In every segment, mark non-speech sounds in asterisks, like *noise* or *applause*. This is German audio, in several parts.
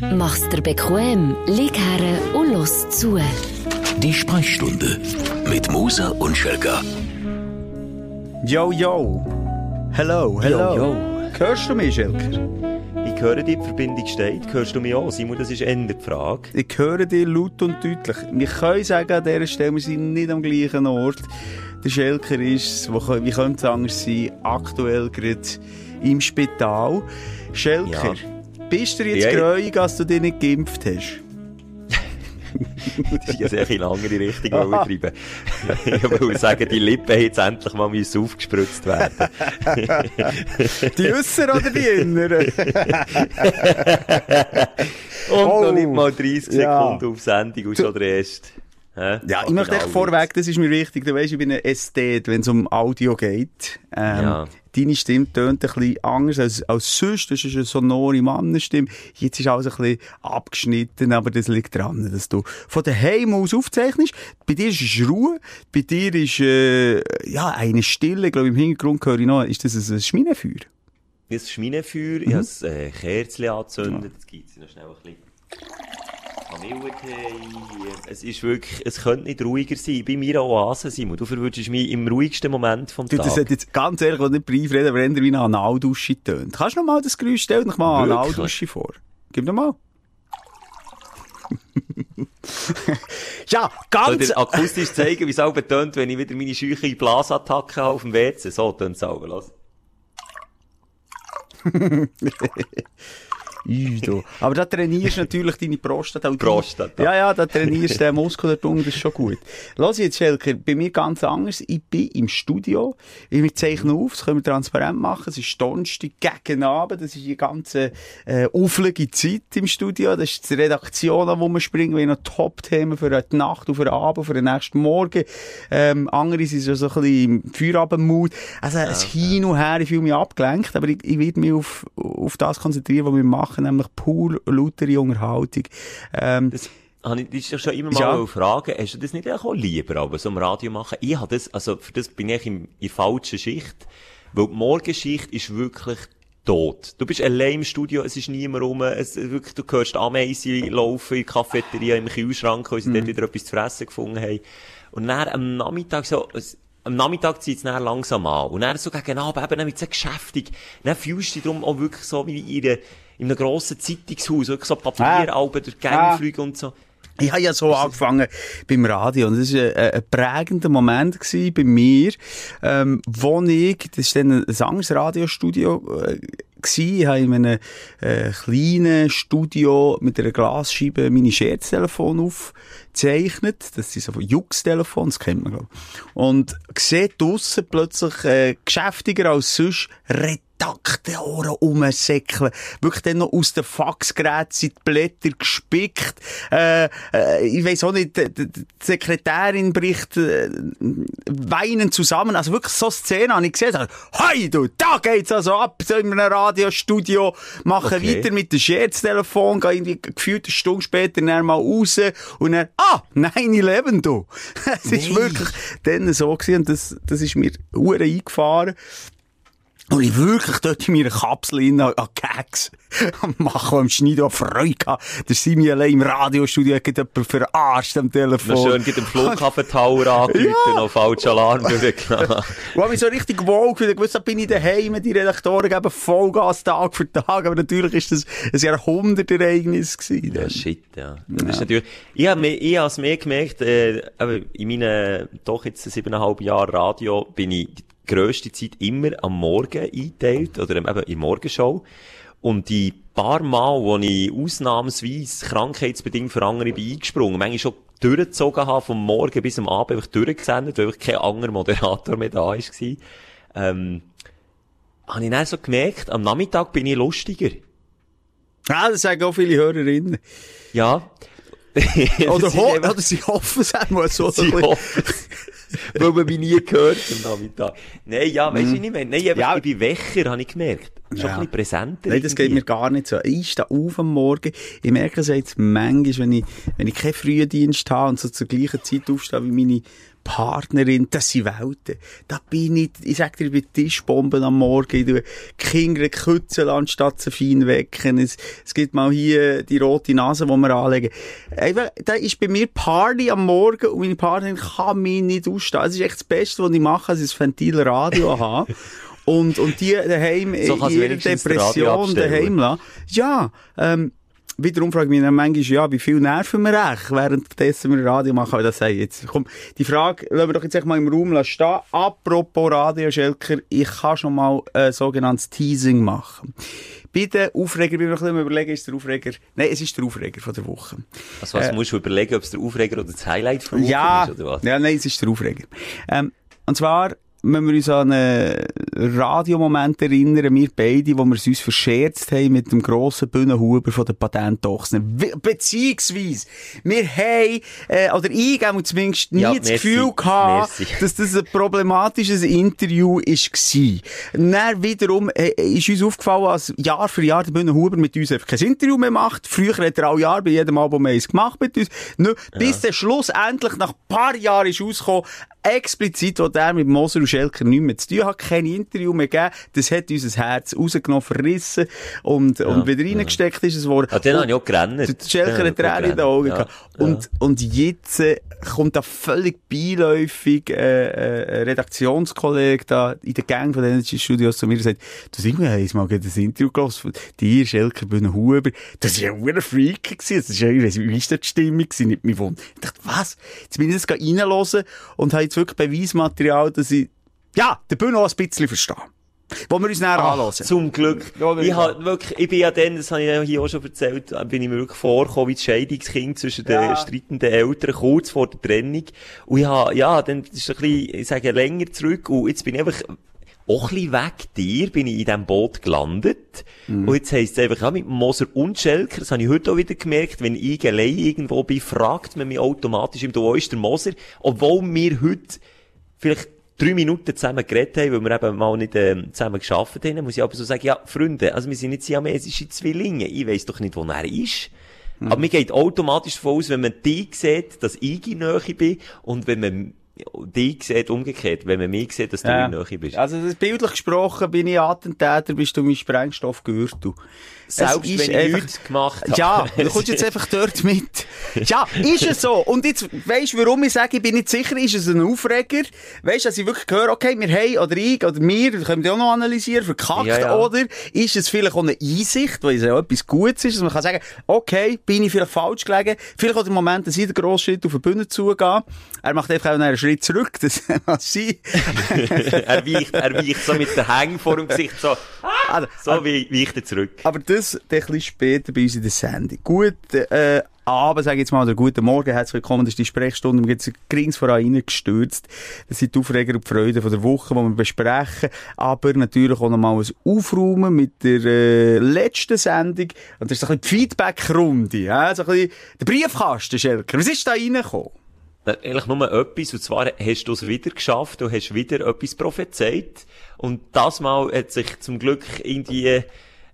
Mach's dir bequem, lieg her und los zu. Die Sprechstunde mit Musa und Schelga. Yo, yo. Hello, hello. Yo, yo. Hörst du mich, Schelker? Ich höre dich, die Verbindung steht. Hörst du mich auch? Simon, das ist Ende die Frage. Ich höre dich laut und deutlich. Wir können sagen, an dieser Stelle, wir sind nicht am gleichen Ort. Der Schelker ist, wo, wie könnte es anders sein, aktuell gerade im Spital. Schelker, bist du jetzt Ja. gräuig, als du dich nicht geimpft hast? *laughs* Das ist ja sehr in eine andere Richtung wollen treiben. Ich will sagen, die Lippen jetzt endlich mal müssen aufgespritzt werden. *laughs* Die Äußeren oder die Inneren? *laughs* Und Oh. noch nicht mal 30 Ja. Sekunden auf Sendung und schon der erste. Hä? Ja, ich möchte echt Genau vorweg, das ist mir wichtig. Du weißt, ich bin ein Ästhet, wenn es um Audio geht. Ähm, Ja. Deine Stimme tönt ein bisschen anders als, als sonst. Das ist eine sonore Mannenstimme. Jetzt ist alles ein bisschen abgeschnitten, aber das liegt daran, dass du von daheim aus aufzeichnest. Bei dir ist es Ruhe, bei dir ist, äh, ja, eine Stille. Ich glaube, im Hintergrund höre ich noch, ist das ein? Ich habe ein Schminenfeuer, ich habe ein äh, Kerzchen angezündet, jetzt gibt es noch schnell ein bisschen. Es ist wirklich, es könnte nicht ruhiger sein. Bei mir Oase, Simon. Du verwünschst mich im ruhigsten Moment vom Du, Tag. das hat jetzt ganz ehrlich, wenn nicht Brief reden, aber eher wie eine Analdusche tönt. Kannst du noch mal das Geräusch stellen? Noch mal eine? Analdusche vor. Gib noch mal. *laughs* ja, Soll ganz... dir akustisch zeigen, wie es auch tönt, wenn ich wieder meine scheuche Blasattacke auf dem WC? So tönt es auch. Los. *laughs* Du. Aber da trainierst du natürlich deine Prostata. Prostata. Ja, ja, da trainierst du den Muskel dort unten, das ist schon gut. Lass jetzt, Schelker, bei mir ganz anders. Ich bin im Studio. Wir zeichnen auf, das können wir transparent machen. Es ist Donnerstag gegen Abend. Das ist die ganze äh, auflige Zeit im Studio. Das ist die Redaktion, an wo wir springen. Wir haben noch Top-Themen für die Nacht und für den Abend, für den nächsten Morgen. Ähm, andere sind so ein bisschen im Feierabendmut. Also, es hin und her, ich fühle mich abgelenkt, aber ich, ich werde mich auf, auf das konzentrieren, was wir machen, nämlich pur lautere Unterhaltung. Ähm, Das habe ich dich schon immer Ja. mal fragen. Hast du das nicht auch lieber, aber so im Radio machen? Ich habe das, also für das bin ich in, in der falschen Schicht. Weil die Morgenschicht ist wirklich tot. Du bist allein im Studio, es ist niemand rum, es, wirklich, du hörst Ameisen laufen in der Cafeteria, im Kühlschrank, weil sie dort wieder etwas zu fressen gefunden haben. Und dann am Nachmittag so, es, am Nachmittag zieht es dann langsam an. Und dann so gegen Abend eben wird es geschäftig. Dann fühlst du dich darum auch wirklich so wie in, einer- in einem grossen Zeitungshaus, wirklich so Papieralben durch die Gänge Ah. und so. Ich habe ja so angefangen beim Radio und das war ein, ein prägender Moment bei mir, ähm, wo ich, das war dann ein anderes Radiostudio, äh, gsi. Habe in einem äh, kleinen Studio mit einer Glasscheibe meine Scherztelefon aufgezeichnet. Das sind so Jux-Telefon, das kennt man, glaube. Und sehe draussen plötzlich äh, geschäftiger als sonst Redakteure rumsäckeln. Wirklich dann noch aus den Faxgeräten sind die Blätter gespickt. Äh, äh, ich weiss auch nicht, die, die Sekretärin bricht äh, weinen zusammen. Also wirklich so Szenen habe ich gesehen. Sag, Hey du, da geht's also ab, so in einem Radiostudio, machen Okay. weiter mit dem Scherztelefon, gehen irgendwie gefühlt eine Stunde später dann mal raus und dann, ah, 9-11 du. *laughs* Es ist wirklich dann so gewesen und das, das ist mir hure eingefahren. Und ich wirklich dort in meiner Kapsel in an Gags *laughs* am machen, am Schneiden, an Freude gehabt. Der Simi allein im Radiostudio hat jemanden verarscht am Telefon. Noch schön geht dem Flughafen Tower angerufen, *laughs* noch falsch Alarm durchgelassen. *laughs* Wo hab ich so richtig wohl gefühlt. Ich wusste, bin ich daheim, die Redaktoren geben Vollgas Tag für Tag. Aber natürlich ist das ein Jahrhundertereignis gewesen. Ja, shit, ja. Das ist natürlich, ich habe mir, ich habe es mehr gemerkt, äh, aber in meinen, doch jetzt siebeneinhalb Jahren Radio, bin ich grösste Zeit immer am Morgen eingeteilt, oder eben in Morgenshow. Und die paar Mal, wo ich ausnahmsweise krankheitsbedingt für andere bin eingesprungen, manchmal schon durchgezogen habe, vom Morgen bis am Abend einfach durchgesendet, weil einfach kein anderer Moderator mehr da war. Ähm, habe ich dann so gemerkt, am Nachmittag bin ich lustiger. Ja, das sagen auch viele Hörerinnen. Ja. *laughs* Oder, ho oder sie hoffen es einmal so. Sie hoffen Weil man mich nie gehört am Nachmittag. Nein, ja, weißt du, wie ich meine? Nein, Ja. ich bin Wächer, habe ich gemerkt. Schon ein bisschen präsenter. Nein, das geht irgendwie. mir gar nicht so. Ich stehe auf am Morgen. Ich merke es jetzt manchmal, wenn ich, wenn ich keinen Frühdienst habe und so zur gleichen Zeit aufstehe wie meine Partnerin, das sind Welten. Da bin ich, ich sag dir, ich bin Tischbomben am Morgen, ich tue Kinder kützeln, anstatt sie fein wecken. Es, es gibt mal hier die rote Nase, die wir anlegen. Einfach, da ist bei mir Party am Morgen und meine Partnerin kann mich nicht ausstehen. Das ist echt das Beste, was ich mache, ich das Ventil Radio *laughs* habe. Und, und die daheim So in ihrer Depression daheim lassen. Ja, ähm, wiederum frage ich mich dann manchmal, ja, wie viel nerven wir echt, währenddessen wir Radio machen. Aber das sei jetzt, komm, die Frage lassen wir doch jetzt mal im Raum stehen. Apropos Radio, Schelker, ich kann schon mal ein sogenanntes Teasing machen. Bei den Aufreger, bin ich noch ein bisschen überlegen, ist der Aufreger, nein, es ist der Aufreger von der Woche. Also, was Äh, musst du überlegen, ob es der Aufreger oder das Highlight von der Ja, Woche ist, oder was? ja, nein, es ist der Aufreger. Ähm, und zwar, wenn wir uns an einen Radiomoment erinnern, wir beide, wo wir es uns verscherzt haben mit dem grossen Bühnenhuber von den Patentochsner. Wie- Beziehungsweise, wir haben, äh, oder ich habe zumindest nie Ja, das merci. Gefühl gehabt, Merci. *laughs* dass das ein problematisches Interview war. Dann wiederum äh, ist uns aufgefallen, als Jahr für Jahr der Bühnenhuber mit uns einfach kein Interview mehr macht. Früher hat er alle Jahre bei jedem Album eins gemacht mit uns. Nur, Bis der schlussendlich nach ein paar Jahren ist rausgekommen, explizit, wo der mit Moser und Schelker nichts mehr zu tun hat, kein Interview mehr gegeben. Das hat unser Herz rausgenommen, verrissen und, und wieder reingesteckt ist es worden. Ah, den habe ich auch gerannt. der Schelker hat Tränen in den Augen gehabt. Und, und jetzt äh, kommt da völlig beiläufig äh, äh, Redaktionskollege da in der Gang von den Energy Studios zu mir und sagt, du sag mir, hast mal ein Interview gehört von dir, Schelker Bühnenhuber. Das war ja ein Freak gewesen. Das ist ja, ich weiss, wie ist das die Stimmung gewesen? Nicht mein Wund. Ich dachte, was? Jetzt bin ich das reinhören und habe jetzt wirklich Beweismaterial, dass ich, ja, den Bühne auch ein bisschen verstehe. Wo wir uns näher anhören. Zum Glück. Ja, ich, ich hab wirklich, ich bin ja dann, das habe ich hier auch schon erzählt, äh, bin ich mir wirklich vorgekommen wie das Scheidungskind zwischen den Ja. streitenden Eltern, kurz vor der Trennung. Und ich habe, ja, dann das ist ein bisschen, ich sage, länger zurück. Und jetzt bin ich einfach, auch ein weg dir, bin ich in diesem Boot gelandet. Und jetzt heisst es einfach, ja, mit Moser und Schelker, das habe ich heute auch wieder gemerkt, wenn ich allein irgendwo bin, fragt man mich automatisch, im wo ist der Moser? Obwohl wir heute vielleicht drei Minuten zusammen geredet haben, weil wir eben mal nicht ähm, zusammen geschafft haben, muss ich aber so sagen, ja, Freunde, also wir sind nicht siamesische Zwillinge. Ich weiss doch nicht, wo er ist. Aber mir geht automatisch davon aus, wenn man dich sieht, dass ich in Nähe bin und wenn man dich sieht, umgekehrt, wenn man mich sieht, dass du in Nähe bist. Also, bildlich gesprochen, bin ich Attentäter, bist du mein Sprengstoffgürtel. Selbst Es ist wenn ich nichts gemacht habe. Ja, du kommst jetzt einfach dort mit. Ja, ist es so. Und jetzt, weisst du, warum ich sage, ich bin nicht sicher, ist es ein Aufreger? Weisst du, dass ich wirklich höre, okay, wir haben, oder ich, oder wir, können wir auch noch analysieren, verkackt, Ja, ja. oder ist es vielleicht auch eine Einsicht, weil es ja etwas Gutes ist, dass man kann sagen, okay, bin ich vielleicht falsch gelegen, vielleicht auch der Moment, dass ich den grossen Schritt auf die Bühne zugehe. Er macht einfach auch einen Schritt zurück, das *laughs* kann sein. er weicht, er weicht so mit den Hängen vor dem Gesicht, so, Also, so wie weicht er zurück. Aber das dann ein später bei uns in der Sendung. Guten äh, Abend, sage ich jetzt mal, oder guten Morgen, herzlich willkommen. Das ist die Sprechstunde. Wir sind grings voran reingestürzt. Das sind die Aufreger und die Freuden von der Woche, die wir besprechen. Aber natürlich auch nochmal ein Aufräumen mit der äh, letzten Sendung. Und das ist so ein bisschen die Feedback-Runde. Ja? So ein bisschen der Briefkasten, Schelker. Was ist da reingekommen? Na, Eigentlich nur etwas, und zwar hast du es wieder geschafft, du hast wieder etwas prophezeit. Und das Mal hat sich zum Glück irgendwie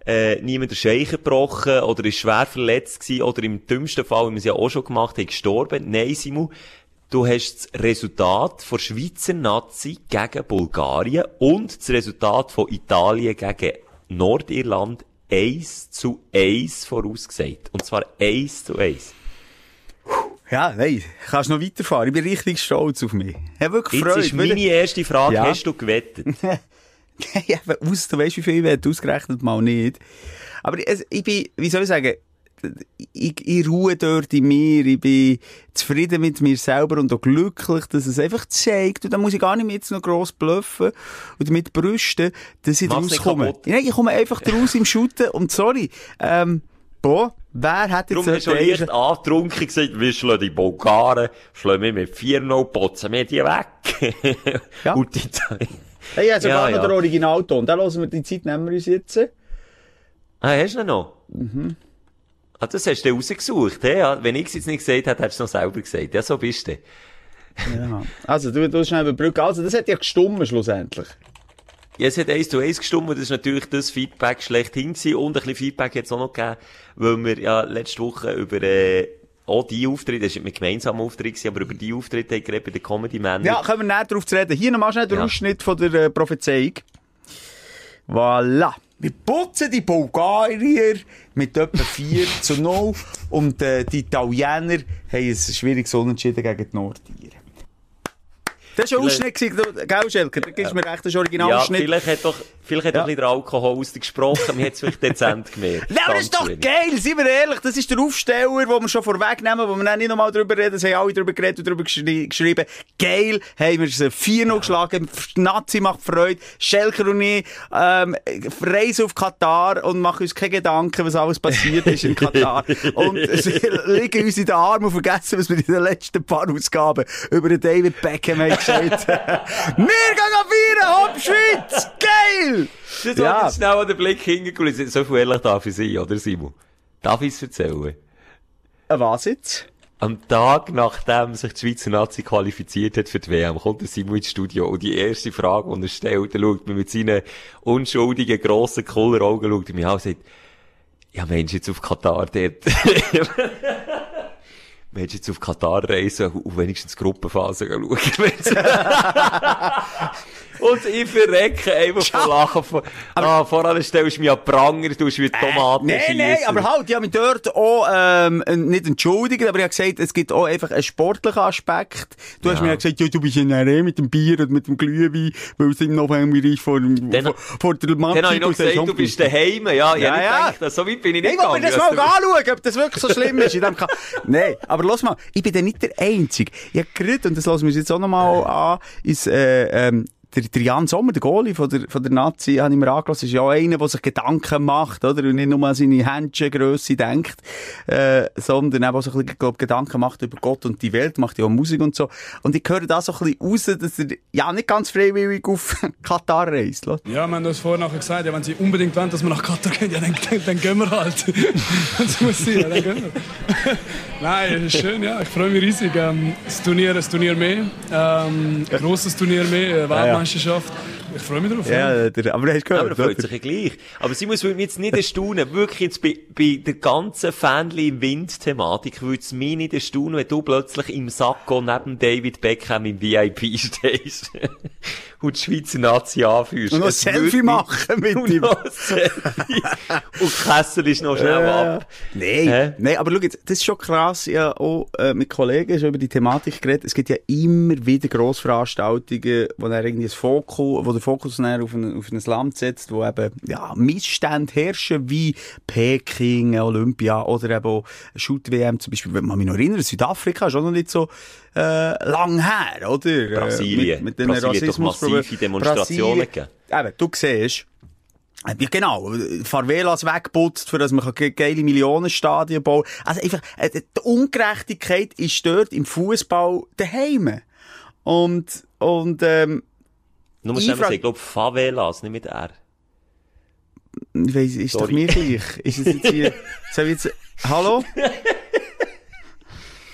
äh, niemand der Scheichen gebrochen oder ist schwer verletzt gewesen oder im dümmsten Fall, wie wir es ja auch schon gemacht haben, gestorben. Nein, Simon, du hast das Resultat von Schweizer Nazi gegen Bulgarien und das Resultat von Italien gegen Nordirland 1 zu 1 vorausgesagt. Und zwar 1 zu 1. Ja, nein, kannst noch weiterfahren. Ich bin richtig stolz auf mich. Ich habe wirklich Jetzt Freude. ist meine erste Frage, Ja. hast du gewettet? *laughs* *laughs* ja, aber aus, du weißt, wie viel ich will, ausgerechnet mal nicht. Aber es, ich bin, wie soll ich sagen, ich, ich ruhe dort in mir, ich bin zufrieden mit mir selber und auch glücklich, dass es einfach zeigt, und da muss ich gar nicht mehr jetzt noch gross bluffen und damit brüsten, dass ich Mach's rauskomme. Nein, ich komme einfach raus im Shooten und sorry, ähm, boah, wer hat jetzt Darum hast du leicht angetrunken gesagt, wir schlagen die Bulgaren, schlagen wir mit 4-0, putzen wir die weg. Ja. *laughs* Und die, Hey, ja, sogar Ja, noch der Originalton. Da hören wir die Zeit, nehmen wir uns jetzt. ah, hast du ihn noch? Mhm. Ah, das hast du rausgesucht, he? Ja, Wenn ich es jetzt nicht gesagt hätte, hättest du es noch selber gesagt. Ja, so bist du. Ja. Also, du, du schnell überbrücken. Also, das hat ja gestummen, schlussendlich. Ja, es hat eins zu eins gestimmt, das ist natürlich das Feedback schlechthin gewesen. Und ein bisschen Feedback es auch noch gegeben, weil wir ja letzte Woche über, äh, auch die Auftritte, das war mit gemeinsamen Auftritt, aber über die Auftritte haben wir bei den Comedy Männer. Ja, können wir näher darauf zu reden. Hier nochmal schnell der Ja. Ausschnitt von der äh, Prophezeiung. Voilà. Wir putzen die Bulgarier mit etwa 4 zu 0 und äh, die Italiener haben ein schwieriges Unentschieden gegen die Nordiren. Das war ein Ausschnitt, gell, Schelker? Da gibst du mir recht, das ist Ja, Originalausschnitt. vielleicht hat doch, vielleicht hat Ja. doch ein bisschen der Alkohol ausgesprochen, man hat es vielleicht dezent gemerkt. *laughs* Nein, aber das ist doch geil, seien wir ehrlich. Das ist der Aufsteller, den wir schon vorwegnehmen, wo wir dann nicht nochmal drüber reden. Es haben alle drüber geredet und drüber geschri geschrieben. Geil, haben wir sie 4-0 geschlagen. Die Nazi macht Freude. Schelker und ich, ähm, reisen auf Katar und machen uns keine Gedanken, was alles passiert ist in Katar. und *laughs* liegen uns in den Armen und vergessen, was wir in den letzten paar Ausgaben über den David Beckham haben gesagt. *laughs* wir gehen feiern, Hopp Schweiz! Geil! Das Ja. ja. jetzt schnell an den Blick hingeguckt. So viel ehrlich darf ich sein, oder Simon? Darf ich es erzählen? Äh, Was jetzt? Am Tag, nachdem sich die Schweizer Nazi qualifiziert hat für die WM, kommt der Simon ins Studio und die erste Frage, die er stellt, er schaut mir mit seinen unschuldigen, grossen, cooler Augen, schaut er mich an und sagt, ja Mensch, jetzt auf Katar dort. *laughs* Mensch, jetzt auf Katar reisen und wenigstens die Gruppenphase schauen. *laughs* *laughs* und ich verrecke einfach von Lachen. Von, ah, voran stellst du mich an Pranger, du hast wie Tomaten Nein, nein, schiessen. aber halt, ich habe mich dort auch, ähm, nicht entschuldigt, aber ich habe gesagt, es gibt auch einfach einen sportlichen Aspekt. Du hast Ja. mir ja gesagt, ja, du bist ja nachher mit dem Bier und mit dem Glühwein, weil es im November ist vor, Dann- vor, vor der Mannschaft. Dann habe ich noch gesagt, du bist daheim. Ja, Ja, ja. gedacht, so weit bin ich nicht Ich will mir das mal anschauen, ob das wirklich so schlimm ist. In dem Ka- *laughs* Nein, aber lass mal, ich bin dann nicht der Einzige. Ich habe gerade, und das lassen wir uns jetzt auch nochmal an, ist, äh, ähm, der, der Jan Sommer, der Goalie von der, von der Nazi, habe ich mir angelassen, ist ja auch einer, der sich Gedanken macht, oder? Und nicht nur an seine Händchengrösse denkt, äh, sondern auch so ein bisschen, glaub, Gedanken macht über Gott und die Welt, macht ja auch Musik und so. Und ich höre da so ein bisschen raus, dass er, ja, nicht ganz freiwillig auf *laughs* Katar reist, oder? Ja, wir haben das vorher nachher gesagt, ja, wenn sie unbedingt wollen, dass wir nach Katar gehen, ja, dann, dann, dann gehen wir halt. *laughs* das muss sein, ja, dann gehen wir. *laughs* Nein, ist schön, ja, ich freue mich riesig. Ähm, das Turnier, das Turnier mehr, ähm, ein grosses Turnier mehr, äh, Weltmeisterschaft. Ich freue mich drauf. Ja, der, aber du hast gehört, aber er freut sich ja gleich. Aber Simon, es würde mich jetzt nicht erstaunen, wirklich jetzt bei, bei der ganzen Fanli-Wind-Thematik würde es mich nicht erstaunen, wenn du plötzlich im Sakko neben David Beckham im VIP stehst *laughs* und die Schweizer Nazi anführst. Und noch ein Selfie machen mit und ihm. und Kessel ist noch schnell ab. Nein, Hä? nein, aber schau jetzt, das ist schon krass. Ich habe auch äh, mit Kollegen schon über die Thematik geredet. Es gibt ja immer wieder Grossveranstaltungen, wo dann irgendwie ein Fokus, wo der Fokus auf ein, auf ein Land setzt, wo eben, ja, Missstände herrschen, wie Peking, Olympia oder eben Shoot-WM zum Beispiel. Wenn man mich noch erinnert, Südafrika ist auch noch nicht so, äh, lang her, oder? Äh, Brasilien. den Brasilien hat doch Rassismusproblemen. massive Demonstrationen Brasilien- Eben, du siehst, ja, genau. Favelas wegputzt, für dass man ge- geile Millionenstadien bauen kann. Also einfach, äh, die Ungerechtigkeit ist dort im Fußball daheim. Und, und, ähm, Nur Ich schnell sagen, ich glaube Favelas, nicht mit R. ich weiss, ist doch Sorry. mir gleich. Ist es jetzt hier, *laughs* soll ich jetzt, hallo?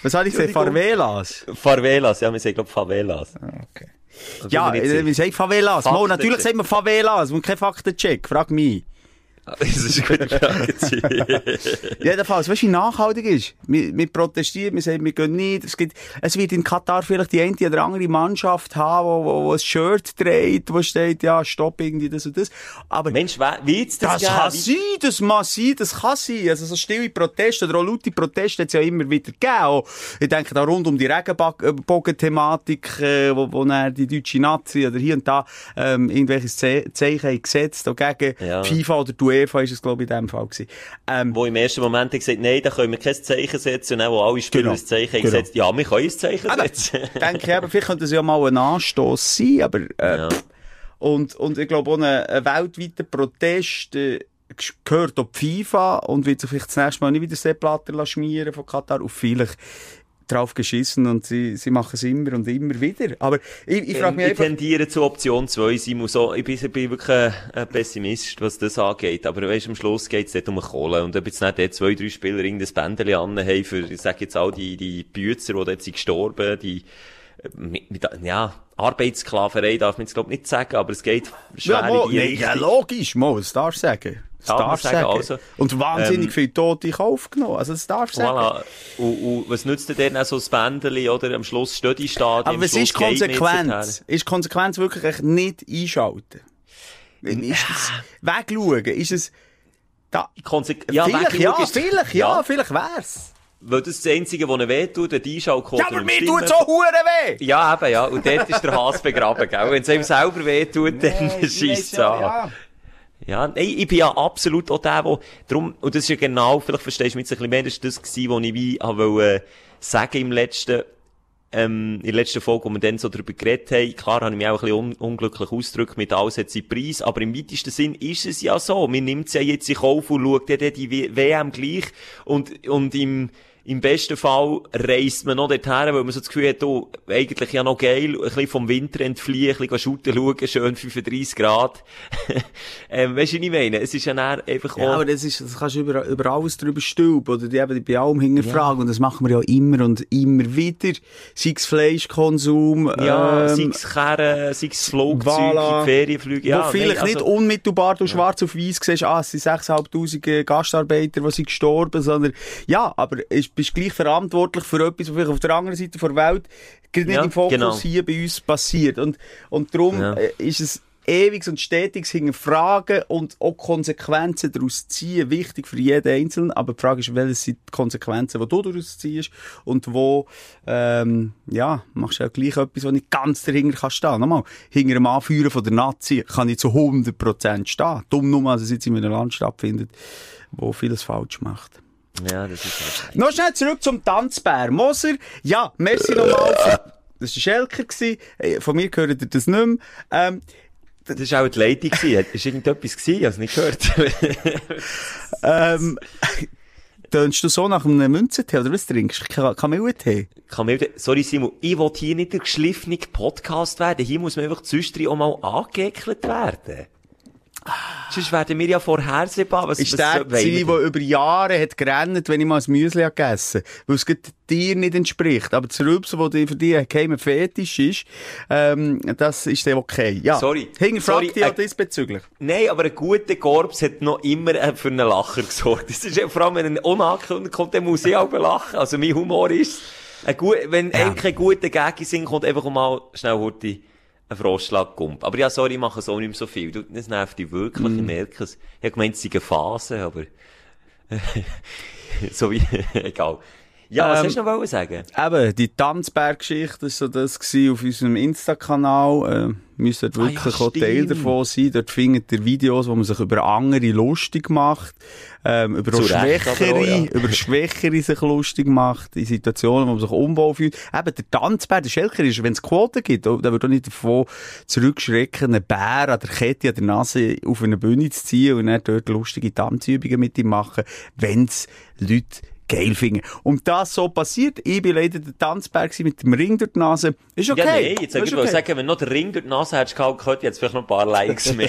Was soll ich sagen? Entschuldigung. Favelas? Favelas, ja, wir sagen, glaube Favelas. Okay. Da bin Ja, äh, sicher. sagt Favelas? Mo, Faktencheck. natürlich sagt man Favelas und kein Faktencheck. Frag mich. *laughs* Das ist eine gute Frage. *laughs* Jedenfalls, weißt du, wie nachhaltig ist? Wir, wir protestieren, wir sagen, wir gehen nicht. Es, gibt, es wird in Katar vielleicht die eine oder andere Mannschaft haben, wo, wo, wo ein Shirt trägt, wo steht, ja, stopp irgendwie das und das. Aber Mensch, wie das, das geben? kann sein, das mag sein, das kann sein. Also so stille Proteste oder auch laute Proteste hat es ja immer wieder gegeben. Auch, ich denke da rund um die Regenbogen-Thematik, äh, wo, wo dann die deutsche Nazi oder hier und da ähm, irgendwelche Ze Zeichen haben gesetzt, auch gegen Ja. FIFA oder die UEFA ist es, glaube ich, in dem Fall gewesen. Ähm, Wo im ersten Moment gesagt, nein, da können wir kein Zeichen setzen. Und dann, wo alle Spieler Genau. ein Zeichen Genau. gesetzt, ja, wir können ein Zeichen Aber, setzen. denke ich eben, vielleicht könnte es ja mal ein Anstoß sein, aber, äh, Ja. und, und ich glaube auch ein, ein weltweiter Protest, äh, gehört die FIFA und wird sich vielleicht das nächste Mal nicht wieder Sepp Blatter schmieren von Katar und vielleicht drauf geschissen und sie, sie machen es immer und immer wieder. Aber ich, ich frage mich ich einfach, tendiere zu Option 2, Simon. So, ich bin, ich bin wirklich ein, ein Pessimist, was das angeht. Aber weißt, am Schluss geht es dort um Kohle. Und ob jetzt nicht dort zwei, drei Spieler irgendein Bändchen an haben für, ich sag jetzt auch, die, die Bützer, die dort sind gestorben, die, mit, mit, ja, Arbeitssklaverei darf man jetzt, glaub nicht sagen, aber es geht schwer Ja, in die Richtung. ja, logisch, mo, das darfst du sagen. Das darfst sagen, sagen. also, Und wahnsinnig ähm, viele Tote in Kauf genommen. Also, das darfst du sagen. Voilà. Und, und was nützt denn dann auch so das Bändeli, oder? Am Schluss steht die Stadion. Aber was ist Konsequenz? Ist Konsequenz wirklich nicht einschalten? Ist das wegschauen? Ist es, da, ja, vielleicht, ja, vielleicht, ja, vielleicht wär's. Weil das ist das Einzige, was ihnen wehtut, der Einschaltcode. Ja, aber mir tut so hure weh! Ja, eben, ja. Und dort ist der Hase begraben, gell? Wenn es ihm selber wehtut, dann schießt es an. Ja. Ja, nein, ich bin ja absolut auch der, der, drum, und das ist ja genau, vielleicht verstehst du mich jetzt ein bisschen mehr, das ist das gewesen, was ich wie, wollte, sagen im letzten, ähm, in der letzten Folge, wo wir dann so darüber geredet haben, klar habe ich mich auch ein bisschen un unglücklich ausgedrückt mit alles hat seinen Preis, aber im weitesten Sinn ist es ja so. Man nimmt es ja jetzt in Kauf und schaut ja dann die W- WM gleich und, und im, im besten Fall reist man noch dorthin, weil man so das Gefühl hat, oh, eigentlich ja noch geil, ein bisschen vom Winter entfliehen, ein bisschen shooten schauen, schön 35 Grad. *laughs* ähm, weißt du, was ich meine? Es ist ja einfach Ja, aber das ist, das kannst du über, über alles drüber stülpen, oder die eben bei allem hinterfragen. Und das machen wir ja immer und immer wieder. Sei es Fleischkonsum, ja, ähm, sei es Kerne, sei es Flugzeuge, voilà. Ferienflüge, ja. wo vielleicht nein, nicht also- unmittelbar du schwarz auf weiß siehst, ah, es sind 6'500 Gastarbeiter, die sind gestorben, sondern, ja, aber du bist gleich verantwortlich für etwas, was vielleicht auf der anderen Seite der Welt gerade nicht Ja, im Fokus genau. hier bei uns passiert. Und, und darum Ja. äh, ist es ewiges und stetiges hinterfragen und auch Konsequenzen daraus ziehen, wichtig für jeden Einzelnen. Aber die Frage ist, welche sind die Konsequenzen, die du daraus ziehst und wo, ähm, ja, machst du ja gleich etwas, wo nicht ganz dahinter kann stehen. Nochmal, hinter dem Anführen von der Nazi kann ich zu 100% stehen. Dumm nur, dass es jetzt in einem Land stattfindet, wo vieles falsch macht. Ja, das ist halt. Noch schnell zurück zum Tanzbär. Moser, ja, merci nochmal. für- Das war Schelker. gewesen. Äh, Von mir gehört ihr das nicht mehr. Ähm, Das war auch die Leitung. Ist irgendetwas gewesen? Ich habe es nicht gehört. *laughs* ähm, tönst du so nach einem Münzentee oder was trinkst du? Ka- Kamillentee? Kamil, sorry Simon, ich will hier nicht der geschliffene Podcast werden. Hier muss man einfach zwischendrin auch mal angeekelt werden. Sonst werden wir ja vorhersehbar. Was, Ist was der gewesen, der über Jahre hat gerannt, wenn ich mal ein Müsli habe gegessen Weil es dir nicht entspricht. Aber das Rülpsen, das für dich ein geheimer Fetisch ist, ähm, das ist dann okay. Ja. Sorry. Hinterfrag dich auch äh, diesbezüglich. Nein, aber ein guter Korps hat noch immer äh, für einen Lacher gesorgt. Das ist ja, vor allem, wenn ein unangekündigt kommt, dann muss ich auch lachen. Also mein Humor ist, ein gut, wenn ja. kein guter Gag sind, kommt einfach mal schnell heute ein Frostschlaggump. Aber ja, sorry, ich mache so nicht mehr so viel. Du, das nervt dich wirklich, Mm. ich merke es. Ich habe gemeint, es sei eine Phase, aber, *laughs* so wie, *laughs* egal. Ja, was Ähm, hast du noch sagen? Eben, die Tanzberg-Geschichte, war so das gewesen auf unserem Insta-Kanal. Äh, müsst dort Ah, ja, wirklich auch Teil davon sein. Dort findet ihr Videos, wo man sich über andere lustig macht. Ähm, über Zu Schwächere, auch, ja. *laughs* über Schwächere sich lustig macht. In Situationen, wo man sich unwohl fühlt. Eben, der Tanzbär, der Schelker ist, wenn es Quoten gibt, oh, der wird auch nicht davon zurückschrecken, einen Bär an der Kette, an der Nase auf eine Bühne zu ziehen und dann dort lustige Tanzübungen mit ihm machen, wenn's Leute geil finden. Und das so passiert, ich bin leider der Tanzbär gewesen mit dem Ring durch die Nase. Ist okay. Ja, nein, jetzt ist ich okay. sagen, wenn du noch den Ring durch die Nase hättest gehabt, könnte ich jetzt vielleicht noch ein paar Likes *laughs* mehr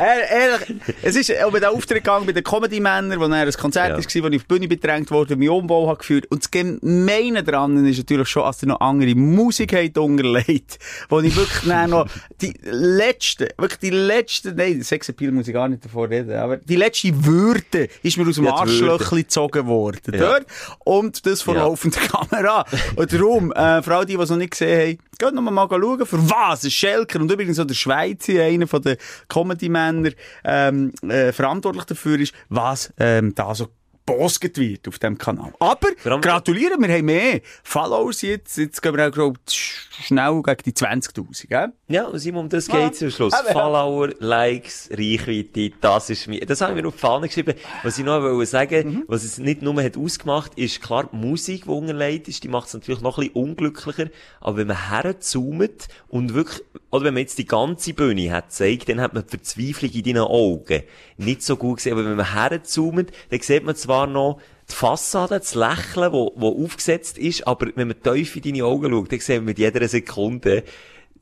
Er- Ehrlich, es ist um den Auftritt gegangen bei den Comedy-Männern, wo er ein Konzert Ja. war, wo ich auf die Bühne bedrängt wurde, mich unwohl habe gefühlt. Und das Gemeine dran ist natürlich schon, dass er noch andere Musik hat unterlegt, wo ich wirklich noch die letzte, wirklich die letzte, nein, Sexappeal muss ich gar nicht davor reden, aber die letzte Würde ist mir aus dem Ja, Arschlöchli gezogen worden. Ja. Dort. Und das vor Ja. laufender *laughs* Kamera. Und darum, äh, für all die, die es noch nicht gesehen haben, geht noch mal schauen, für was ein Schelker und übrigens auch der Schweizer, einer von den Comedy-Männer, ähm, äh, verantwortlich dafür ist, was ähm, da so gepostet wird auf dem Kanal. Aber, gratulieren, wir haben mehr Followers jetzt, jetzt gehen wir auch, glaub, sch- schnell gegen die 20'000, gell? Ja, und Simon, um das geht's am Schluss. Aber. Follower, Likes, Reichweite, das ist mir, das habe ich mir auf die Fahne geschrieben. Was ich noch wollte sagen, Mhm. was es nicht nur hat ausgemacht, ist klar, die Musik, die unterlegt ist, die macht es natürlich noch ein bisschen unglücklicher. Aber wenn man herzoomt und wirklich, oder wenn man jetzt die ganze Bühne hat gezeigt, dann hat man die Verzweiflung in deinen Augen nicht so gut gesehen. Aber wenn man herzoomt, dann sieht man zwar noch, die Fassade, das Lächeln, wo, wo aufgesetzt ist, aber wenn man tief in deine Augen schaut, dann sieht man mit jeder Sekunde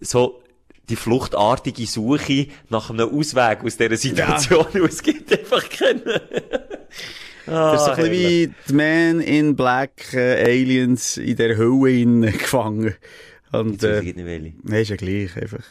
so die fluchtartige Suche nach einem Ausweg aus dieser Situation. Und Es gibt einfach keinen. *laughs* das ist so ein bisschen herrlich. wie die Man in Black äh, Aliens in der innen gefangen. Und, äh, ich nicht welche. Nein, ist ja gleich, einfach.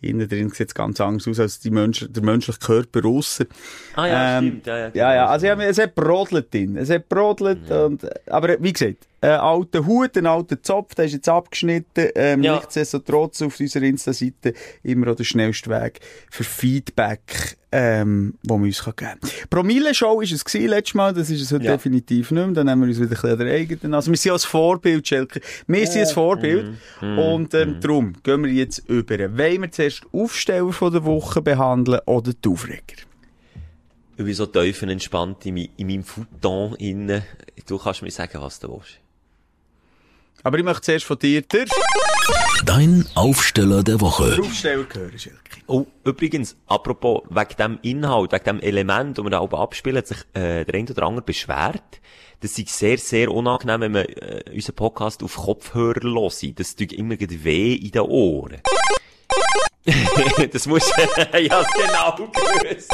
Innen drin sieht es ganz anders aus als die Mensch, der menschliche Körper aussen. Ah ja, Ähm, stimmt. Ja, ja, Ja, ja, also ja, es hat brodelt drin. Es hat brodelt und, aber wie gesagt, ein alter Hut, ein alter Zopf, der ist jetzt abgeschnitten. Ähm, Ja. Nichtsdestotrotz auf unserer Insta-Seite immer auch der schnellste Weg für Feedback, ähm, wo man uns kann geben kann. Promille-Show ist es gewesen, letztes Mal, das ist es heute Ja. definitiv nicht mehr. Dann nehmen wir uns wieder ein bisschen eigenen. Also wir sind als Vorbild, Schelke. Wir sind als Vorbild. Und ähm, darum gehen wir jetzt über. Wollen wir zuerst Aufsteller von der Woche behandeln oder die Aufreger? Ich bin so tief und entspannt in, mi- in meinem Futon innen. Du kannst mir sagen, was du willst. Aber ich möchte zuerst von dir der Dein Aufsteller der Woche. Aufsteller hören, Schelke. Oh, übrigens, apropos, wegen dem Inhalt, wegen dem Element, das wir da oben abspielen, hat sich äh, der eine oder andere beschwert. Das ist sehr, sehr unangenehm, wenn man äh, unseren Podcast auf Kopfhörer hört. Das tut immer weh in den Ohren. *laughs* das muss, *laughs* ja, genau *laughs* gewusst.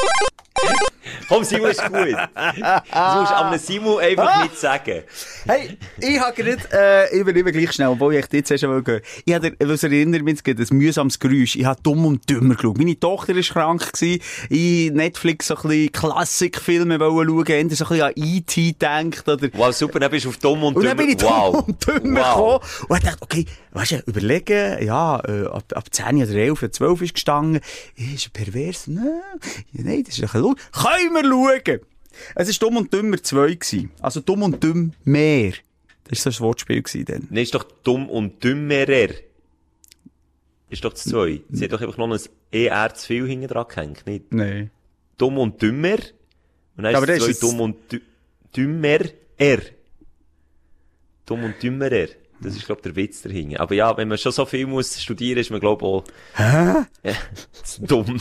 Komm, Simon ist gut. Das musst du am Simon einfach nicht sagen. Hey, ich habe gerade, äh, ich übernehme gleich schnell, obwohl ich jetzt erst einmal gehört Ich habe, was erinnert mich, ein mühsames Geräusch. Ich habe dumm und dümmer geschaut. Meine Tochter war krank gewesen. Ich Netflix so ein bisschen Klassikfilme schauen, eher so ein bisschen an E.T. gedacht, oder, Wow, super, dann bist du auf dumm und Und dümmer. dann bin ich dumm wow. und dümmer wow. gekommen. Und ich dachte, okay, weißt du, überlegen, ja, äh, ab, ab 10 oder 11 oder 12 ist gestanden. Ist er pervers? Nein, nein, das ist ein bisschen lustig. Können wir schauen? Es war dumm und dümmer 2 gewesen. Also dumm und dümm mehr. Das war so ein Wortspiel dann. Nein, ist doch dumm und dümmerer. Ist doch das zwei. Sie hat doch einfach noch ein ER zu viel hinten dran gehängt, nicht? Nein. Dumm und dümmer. Und dann Aber ist es ist zwei jetzt- dumm und dü dümmerer. Dumm und dümmerer. Das ist, glaub der Witz dahinter. Aber ja, wenn man schon so viel muss studieren, ist man, glaub auch... Hä? Ja, *laughs* dumm.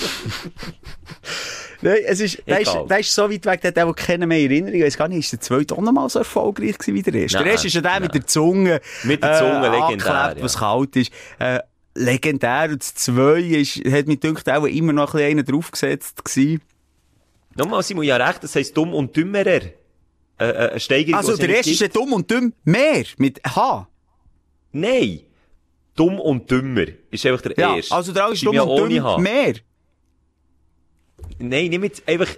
Nein, es ist, der ist so weit weg, der hat auch keine mehr Erinnerung. Ich weiß gar nicht, ist der zweite auch noch mal so erfolgreich gewesen wie der erste? Nein, der erste ist ja der mit der Zunge. Mit der Zunge, legendär, angeklebt, ja. was kalt ist. Äh, legendär. Und das zwei ist, hat mich gedacht, auch immer noch ein bisschen einer draufgesetzt gewesen. Nochmal, Simon, ja recht, das heisst dumm und dümmerer. Äh, äh, Steigerung, Also der erste ist gibt. dumm und dümm mehr. Mit H. Nein! Dumm und dümmer ist einfach der Ja, erste. also der ist dumm und H. mehr. Nein, nicht mit, einfach,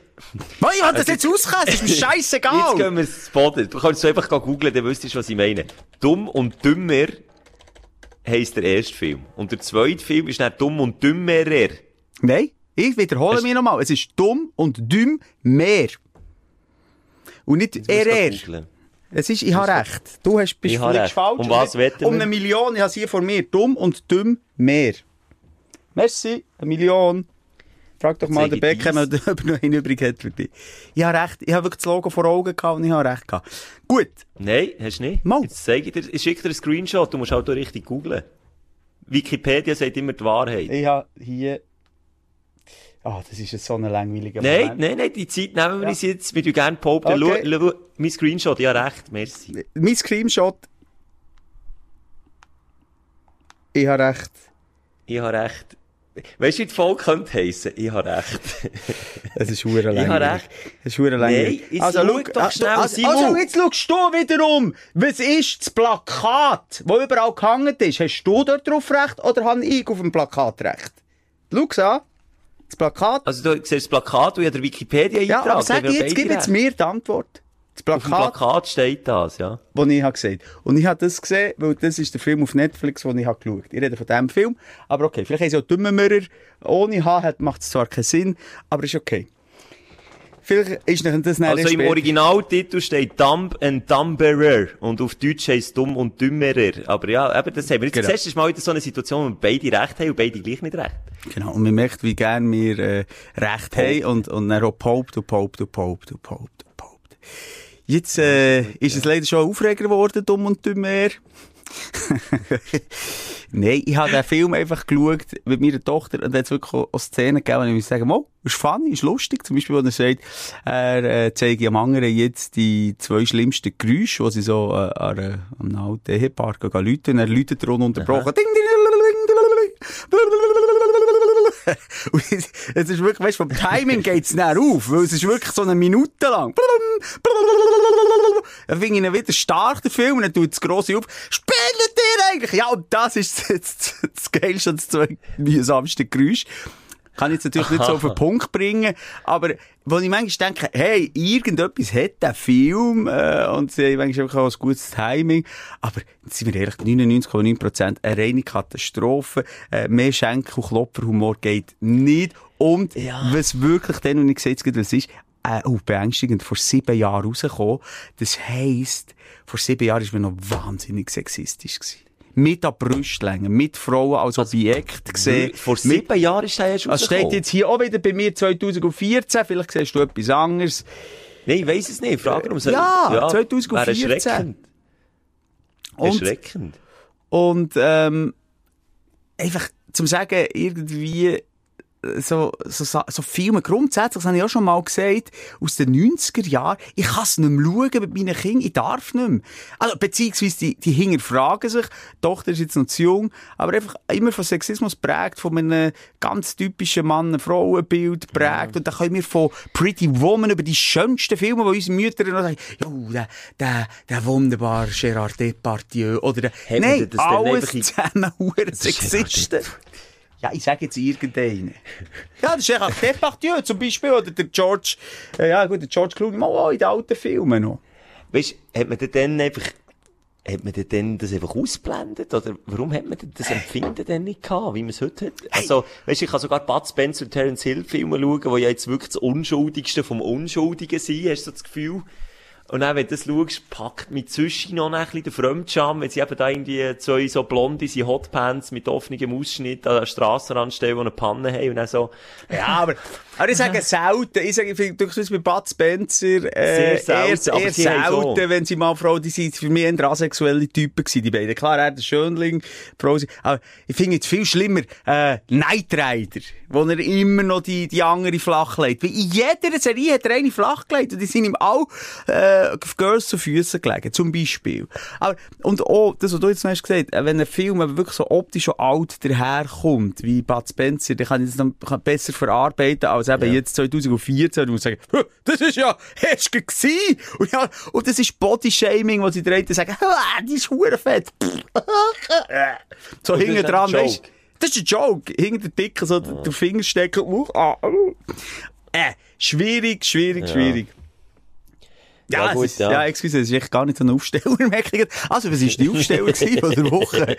Mann, ich hab das jetzt ausgekehrt, das ist mir jetzt scheissegal. gehen wir ins Boden. Du kannst so einfach googeln, dann wüsstest du, was ich meine. Dumm und dümmer heisst der erste Film. Und der zweite Film ist dann dumm und dümmerer. Nein, ich wiederhole Hast- mich nochmal. Es ist dumm und dümm mehr. Und nicht Jetzt googeln. Es ist, ich habe recht. Du hast, bist recht. falsch. Um was wetten Um eine Million. Ich habe sie hier vor mir. Dumm und dumm mehr. Merci. Eine Million. Frag doch mal den Beckham, *laughs* ob er noch einen übrig hat für dich. Ich habe recht. Ich habe wirklich das Logo vor Augen gehabt und ich habe recht gehabt. Gut. Nein, hast du nicht? Mal. Jetzt zeige ich dir, ich schicke dir einen Screenshot, du musst halt auch richtig googeln. Wikipedia sagt immer die Wahrheit. Ich habe hier... Ah, das ist jetzt so ein langweiliger Nein, Moment. nein, nein, die Zeit nehmen wir Ja. uns jetzt, du gerne behaupten. Okay. Schau, schau, mein Screenshot, ja recht, merci. Mein Screenshot... Ich habe recht. Ich habe recht. Weißt du, wie die Folge könnte heissen? Ich habe recht. *laughs* Es ist hure langweilig. habe recht. Es ist hure langweilig. Nein, jetzt schau doch ah, schnell, also, also, jetzt schaust du wiederum. Was ist das Plakat, das überall gehangen ist? Hast du dort drauf recht oder habe ich auf dem Plakat recht? Schau's an. Das Plakat. Also du siehst das Plakat, wo ja der Wikipedia ja, eintragt. aber sag jetzt, gib jetzt mir die Antwort. Das Auf dem Plakat, Plakat steht das, ja. das ich habe gesehen Und ich habe das gesehen, weil das ist der Film auf Netflix, den ich habe geschaut. Ich rede von diesem Film. Aber okay, vielleicht haben sie auch dumme Mörder. Ohne H hat- macht es zwar keinen Sinn, aber ist okay. Vielleicht ist das nachher Also im Originaltitel steht Dumb and Dumberer und auf Deutsch heisst Dumm und Dümmerer. Aber ja, eben, das haben wir jetzt Genau. das erste Mal wieder so eine Situation, wo wir beide recht haben und beide gleich nicht recht. Genau, und man merkt, wie gern wir äh, Recht haben und, und dann auch Pope, du Pope, du Pope, du Pope, du Pope. Jetzt äh, ist es leider schon Aufreger geworden, dumm und dümmer. Nein, ich habe den Film einfach geschaut mit meiner Tochter und da hat es wirklich auch Szenen gegeben, wo ich sagen, oh, ist funny, ist lustig. Zum Beispiel, wo er sagt, er äh, zeige am anderen jetzt die zwei schlimmsten Geräusche, die sie so äh, an einem alten Ehepaar gehen läuten er läutet er ununterbrochen. Ding, ding, ding, ding, ding, ding, ding, ding, ding, ding, ding, Und *laughs* es ist wirklich, weißt, vom Timing geht's näher auf, weil es ist wirklich so eine Minute lang. Dann finde ich ihn wieder stark, der Film, und dann tut das grosse auf. Spielt ihr eigentlich? Ja, und das ist *laughs* das, das, das geilste und das zweitmühsamste Geräusch. Kann ich jetzt natürlich nicht so auf den *laughs* Punkt bringen, aber wo ich manchmal denke, hey, irgendetwas hat der Film, äh, und sie haben manchmal einfach auch ein gutes Timing, aber sind wir ehrlich, 99,9% eine reine Katastrophe, äh, mehr Schenk- und Klopferhumor geht nicht, und was wirklich dann, und ich sehe jetzt gerade, was ist, äh, oh, beängstigend, vor sieben Jahren rausgekommen, das heisst, vor sieben Jahren ist man noch wahnsinnig sexistisch gewesen. Mit an Brüstlängen, mit Frauen als Objekt gesehen. Vor mit sieben Jahren ist der erst also steht jetzt hier auch wieder bei mir 2014, vielleicht siehst du etwas anderes. Nein, ich weiss es nicht. Frag darum. Ja, 2014. Wäre erschreckend. Und, Erschreckend. und ähm, einfach zum sagen, irgendwie so, so, so, Filme. Grundsätzlich, das habe ich auch schon mal gesagt, aus den 90er Jahren, ich kann es nicht mehr schauen mit meinen Kindern, ich darf nicht mehr. Also, beziehungsweise, die, die hinterfragen sich, die Tochter ist jetzt noch zu jung, aber einfach immer von Sexismus prägt, von einem ganz typischen Mann-Frauen-Bild prägt, und dann können wir von Pretty Woman über die schönsten Filme, wo unsere Mütter noch sagen, jo, der, der, der wunderbare Gérard Depardieu, oder der, man nein, alles zusammen *laughs* Sexisten. Ja, ich sage jetzt irgendeinen. *laughs* Ja, das ist Gérard Depardieu zum Beispiel, oder der George, äh, ja gut, der George Clooney, mal auch in den alten Filmen noch. Weißt du, hat man denn dann einfach, hat man denn das einfach ausblendet? Oder warum hat man das Empfinden denn nicht gehabt, wie man es heute hat? Also, weißt du, ich kann sogar Bud Spencer und Terence Hill Filme schauen, die ja jetzt wirklich das Unschuldigste vom Unschuldigen sind, hast du das Gefühl? Und dann, wenn du das schaust, packt mit zwischen noch ein bisschen den Fremdscham, wenn sie eben da irgendwie zwei so blonde, sie Hotpants mit offenem Ausschnitt an der Strassenrand stehen, die eine Panne haben und dann so, Ja, aber, aber ich sage selten, ich sage, ich finde durchaus bei Bud Spencer, äh, Sehr selten, eher, aber eher so. selten, wenn sie mal Frauen, die sind für mich eher asexuelle Typen gewesen, die beiden. Klar, er hat Schönling, Frau, aber ich finde jetzt viel schlimmer, äh, Knight Rider, wo er immer noch die, die andere flach legt. Weil in jeder Serie hat er eine flach gelegt und die sind ihm auch, äh, auf Girls zu Füßen gelegen, zum Beispiel. Aber, und auch, das, was du jetzt noch hast gesagt, äh, wenn ein Film wirklich so optisch schon alt daherkommt, wie Bud Spencer, dann kann ich das dann besser verarbeiten, als eben jetzt 2014, und muss sagen, «Hä, das ist ja, hast du gewesen? Und ja, und das ist Bodyshaming, wo sie den einen sagen, «Ah, die ist fett. *laughs* so hinten dran, weißt das ist ein Joke. Hinter der Dicke so den den Finger stecken. Uh, ah, uh. Äh, schwierig, schwierig, schwierig. Ja, Ja, gut, ist, ja. ja. excuse, es ist echt gar nicht so ein Aufsteller. *laughs* Also, was ist die Aufsteller gewesen von der Woche?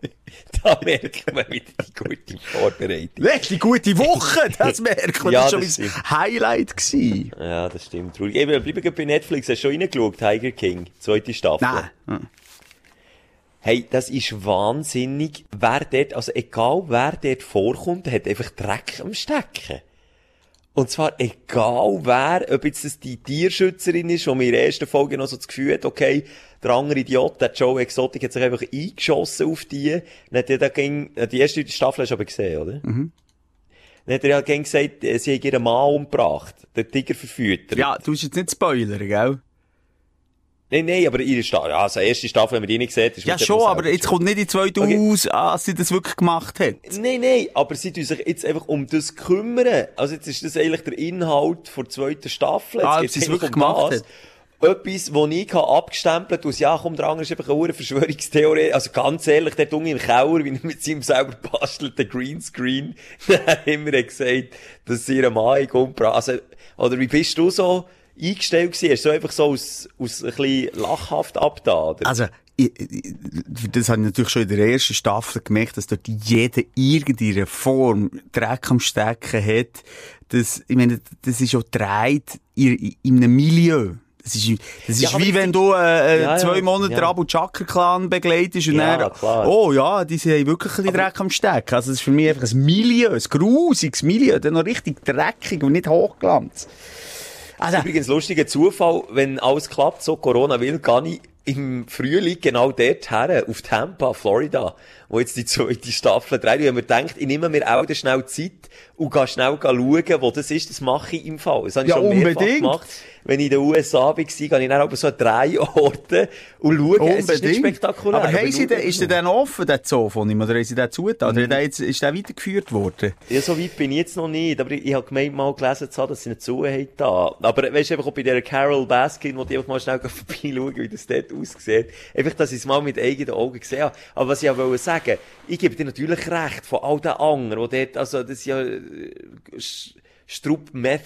*laughs* da merkt man wieder die gute Vorbereitung. Echt, die gute Woche, das *laughs* merkt man. Ja, das war schon mein. Highlight gewesen. Ja, das stimmt. Traurig. Eben, bleiben wir bei Netflix. Hast du schon reingeschaut? Tiger King, zweite Staffel. Nein. Hey, das ist wahnsinnig. Wer dort, also egal wer dort vorkommt, hat einfach Dreck am Stecken. Und zwar egal wer, ob jetzt das die Tierschützerin ist, die mir in der ersten Folge noch so das Gefühl hat, okay, der andere Idiot, der Joe Exotic, hat sich einfach eingeschossen auf die. Dann hat er ging, die erste Staffel hast du aber gesehen, oder? Mhm. Dann hat er ja gegen gesagt, äh, sie hat ihren Mann umgebracht, den Tiger verfüttert. Ja, du musst jetzt nicht spoilern, gell? Nein, nein, aber ihre Staffel, ja, also erste Staffel, wenn man die nicht sieht, ist Ja, schon, aber jetzt kommt nicht die zweite Okay. aus, als sie das wirklich gemacht hat. Nein, nein, aber sie tun sich jetzt einfach um das kümmern. Also jetzt ist das eigentlich der Inhalt der zweiten Staffel. Jetzt Ah, ob sie es wirklich gemacht das. Etwas, wo ich habe abgestempelt aus, ja, komm, der andere ist einfach eine Verschwörungstheorie. Also ganz ehrlich, der Junge im Keller, wie er mit seinem selber bastelten Greenscreen, *laughs* wir gesagt, dass sie ihren Mann umgebracht Also, oder wie bist du so eingestellt gewesen? Hast du so einfach so aus, aus ein bisschen lachhaft abgetan? Also, ich, ich, das habe ich natürlich schon in der ersten Staffel gemerkt, dass dort jeder irgendeine Form Dreck am Stecken hat. Das, ich meine, das ist auch dreht in, in einem Milieu. Das ist, das ist Ja, aber wie wenn du äh, Ja, ja, zwei Monate ja. Abu Chakra Clan begleitest und Ja, dann, klar. oh ja, die sind wirklich ein bisschen Dreck am Stecken. Also das ist für mich einfach ein Milieu, ein grusiges Milieu, dann noch richtig dreckig und nicht hochglanz. Also, Übrigens, lustiger Zufall, wenn alles klappt, so Corona will, gehe ich im Frühling genau dort her, auf Tampa, Florida, wo jetzt die zweite Staffel dreht. Habe mir gedacht, ich nehme mir auch schnell Zeit und gehe schnell schauen, wo das ist. Das mache ich im Fall. Das habe ich Ja, schon mehrfach unbedingt. gemacht. Wenn ich in den USA war, gehe ich dann aber so an drei Orte und schaue, es ist nicht spektakulär. Aber haben Sie den, ist der dann offen, der Zoo von ihm, oder haben Sie den zugetan? Oder Mhm. ist der jetzt, ist der weitergeführt worden? Ja, so weit bin ich jetzt noch nicht, aber ich, ich habe gemeint, mal gelesen zu haben, dass sie nicht zu haben da. Aber weißt du, einfach auch bei dieser Carol Baskin, wo die einfach mal schnell *laughs* vorbeischauen, wie das dort aussieht. Einfach, dass ich es mal mit eigenen Augen gesehen habe. Aber was ich auch wollte sagen, ich gebe dir natürlich recht, von all den anderen, die dort, also, das sind ja, äh, Strupp Meth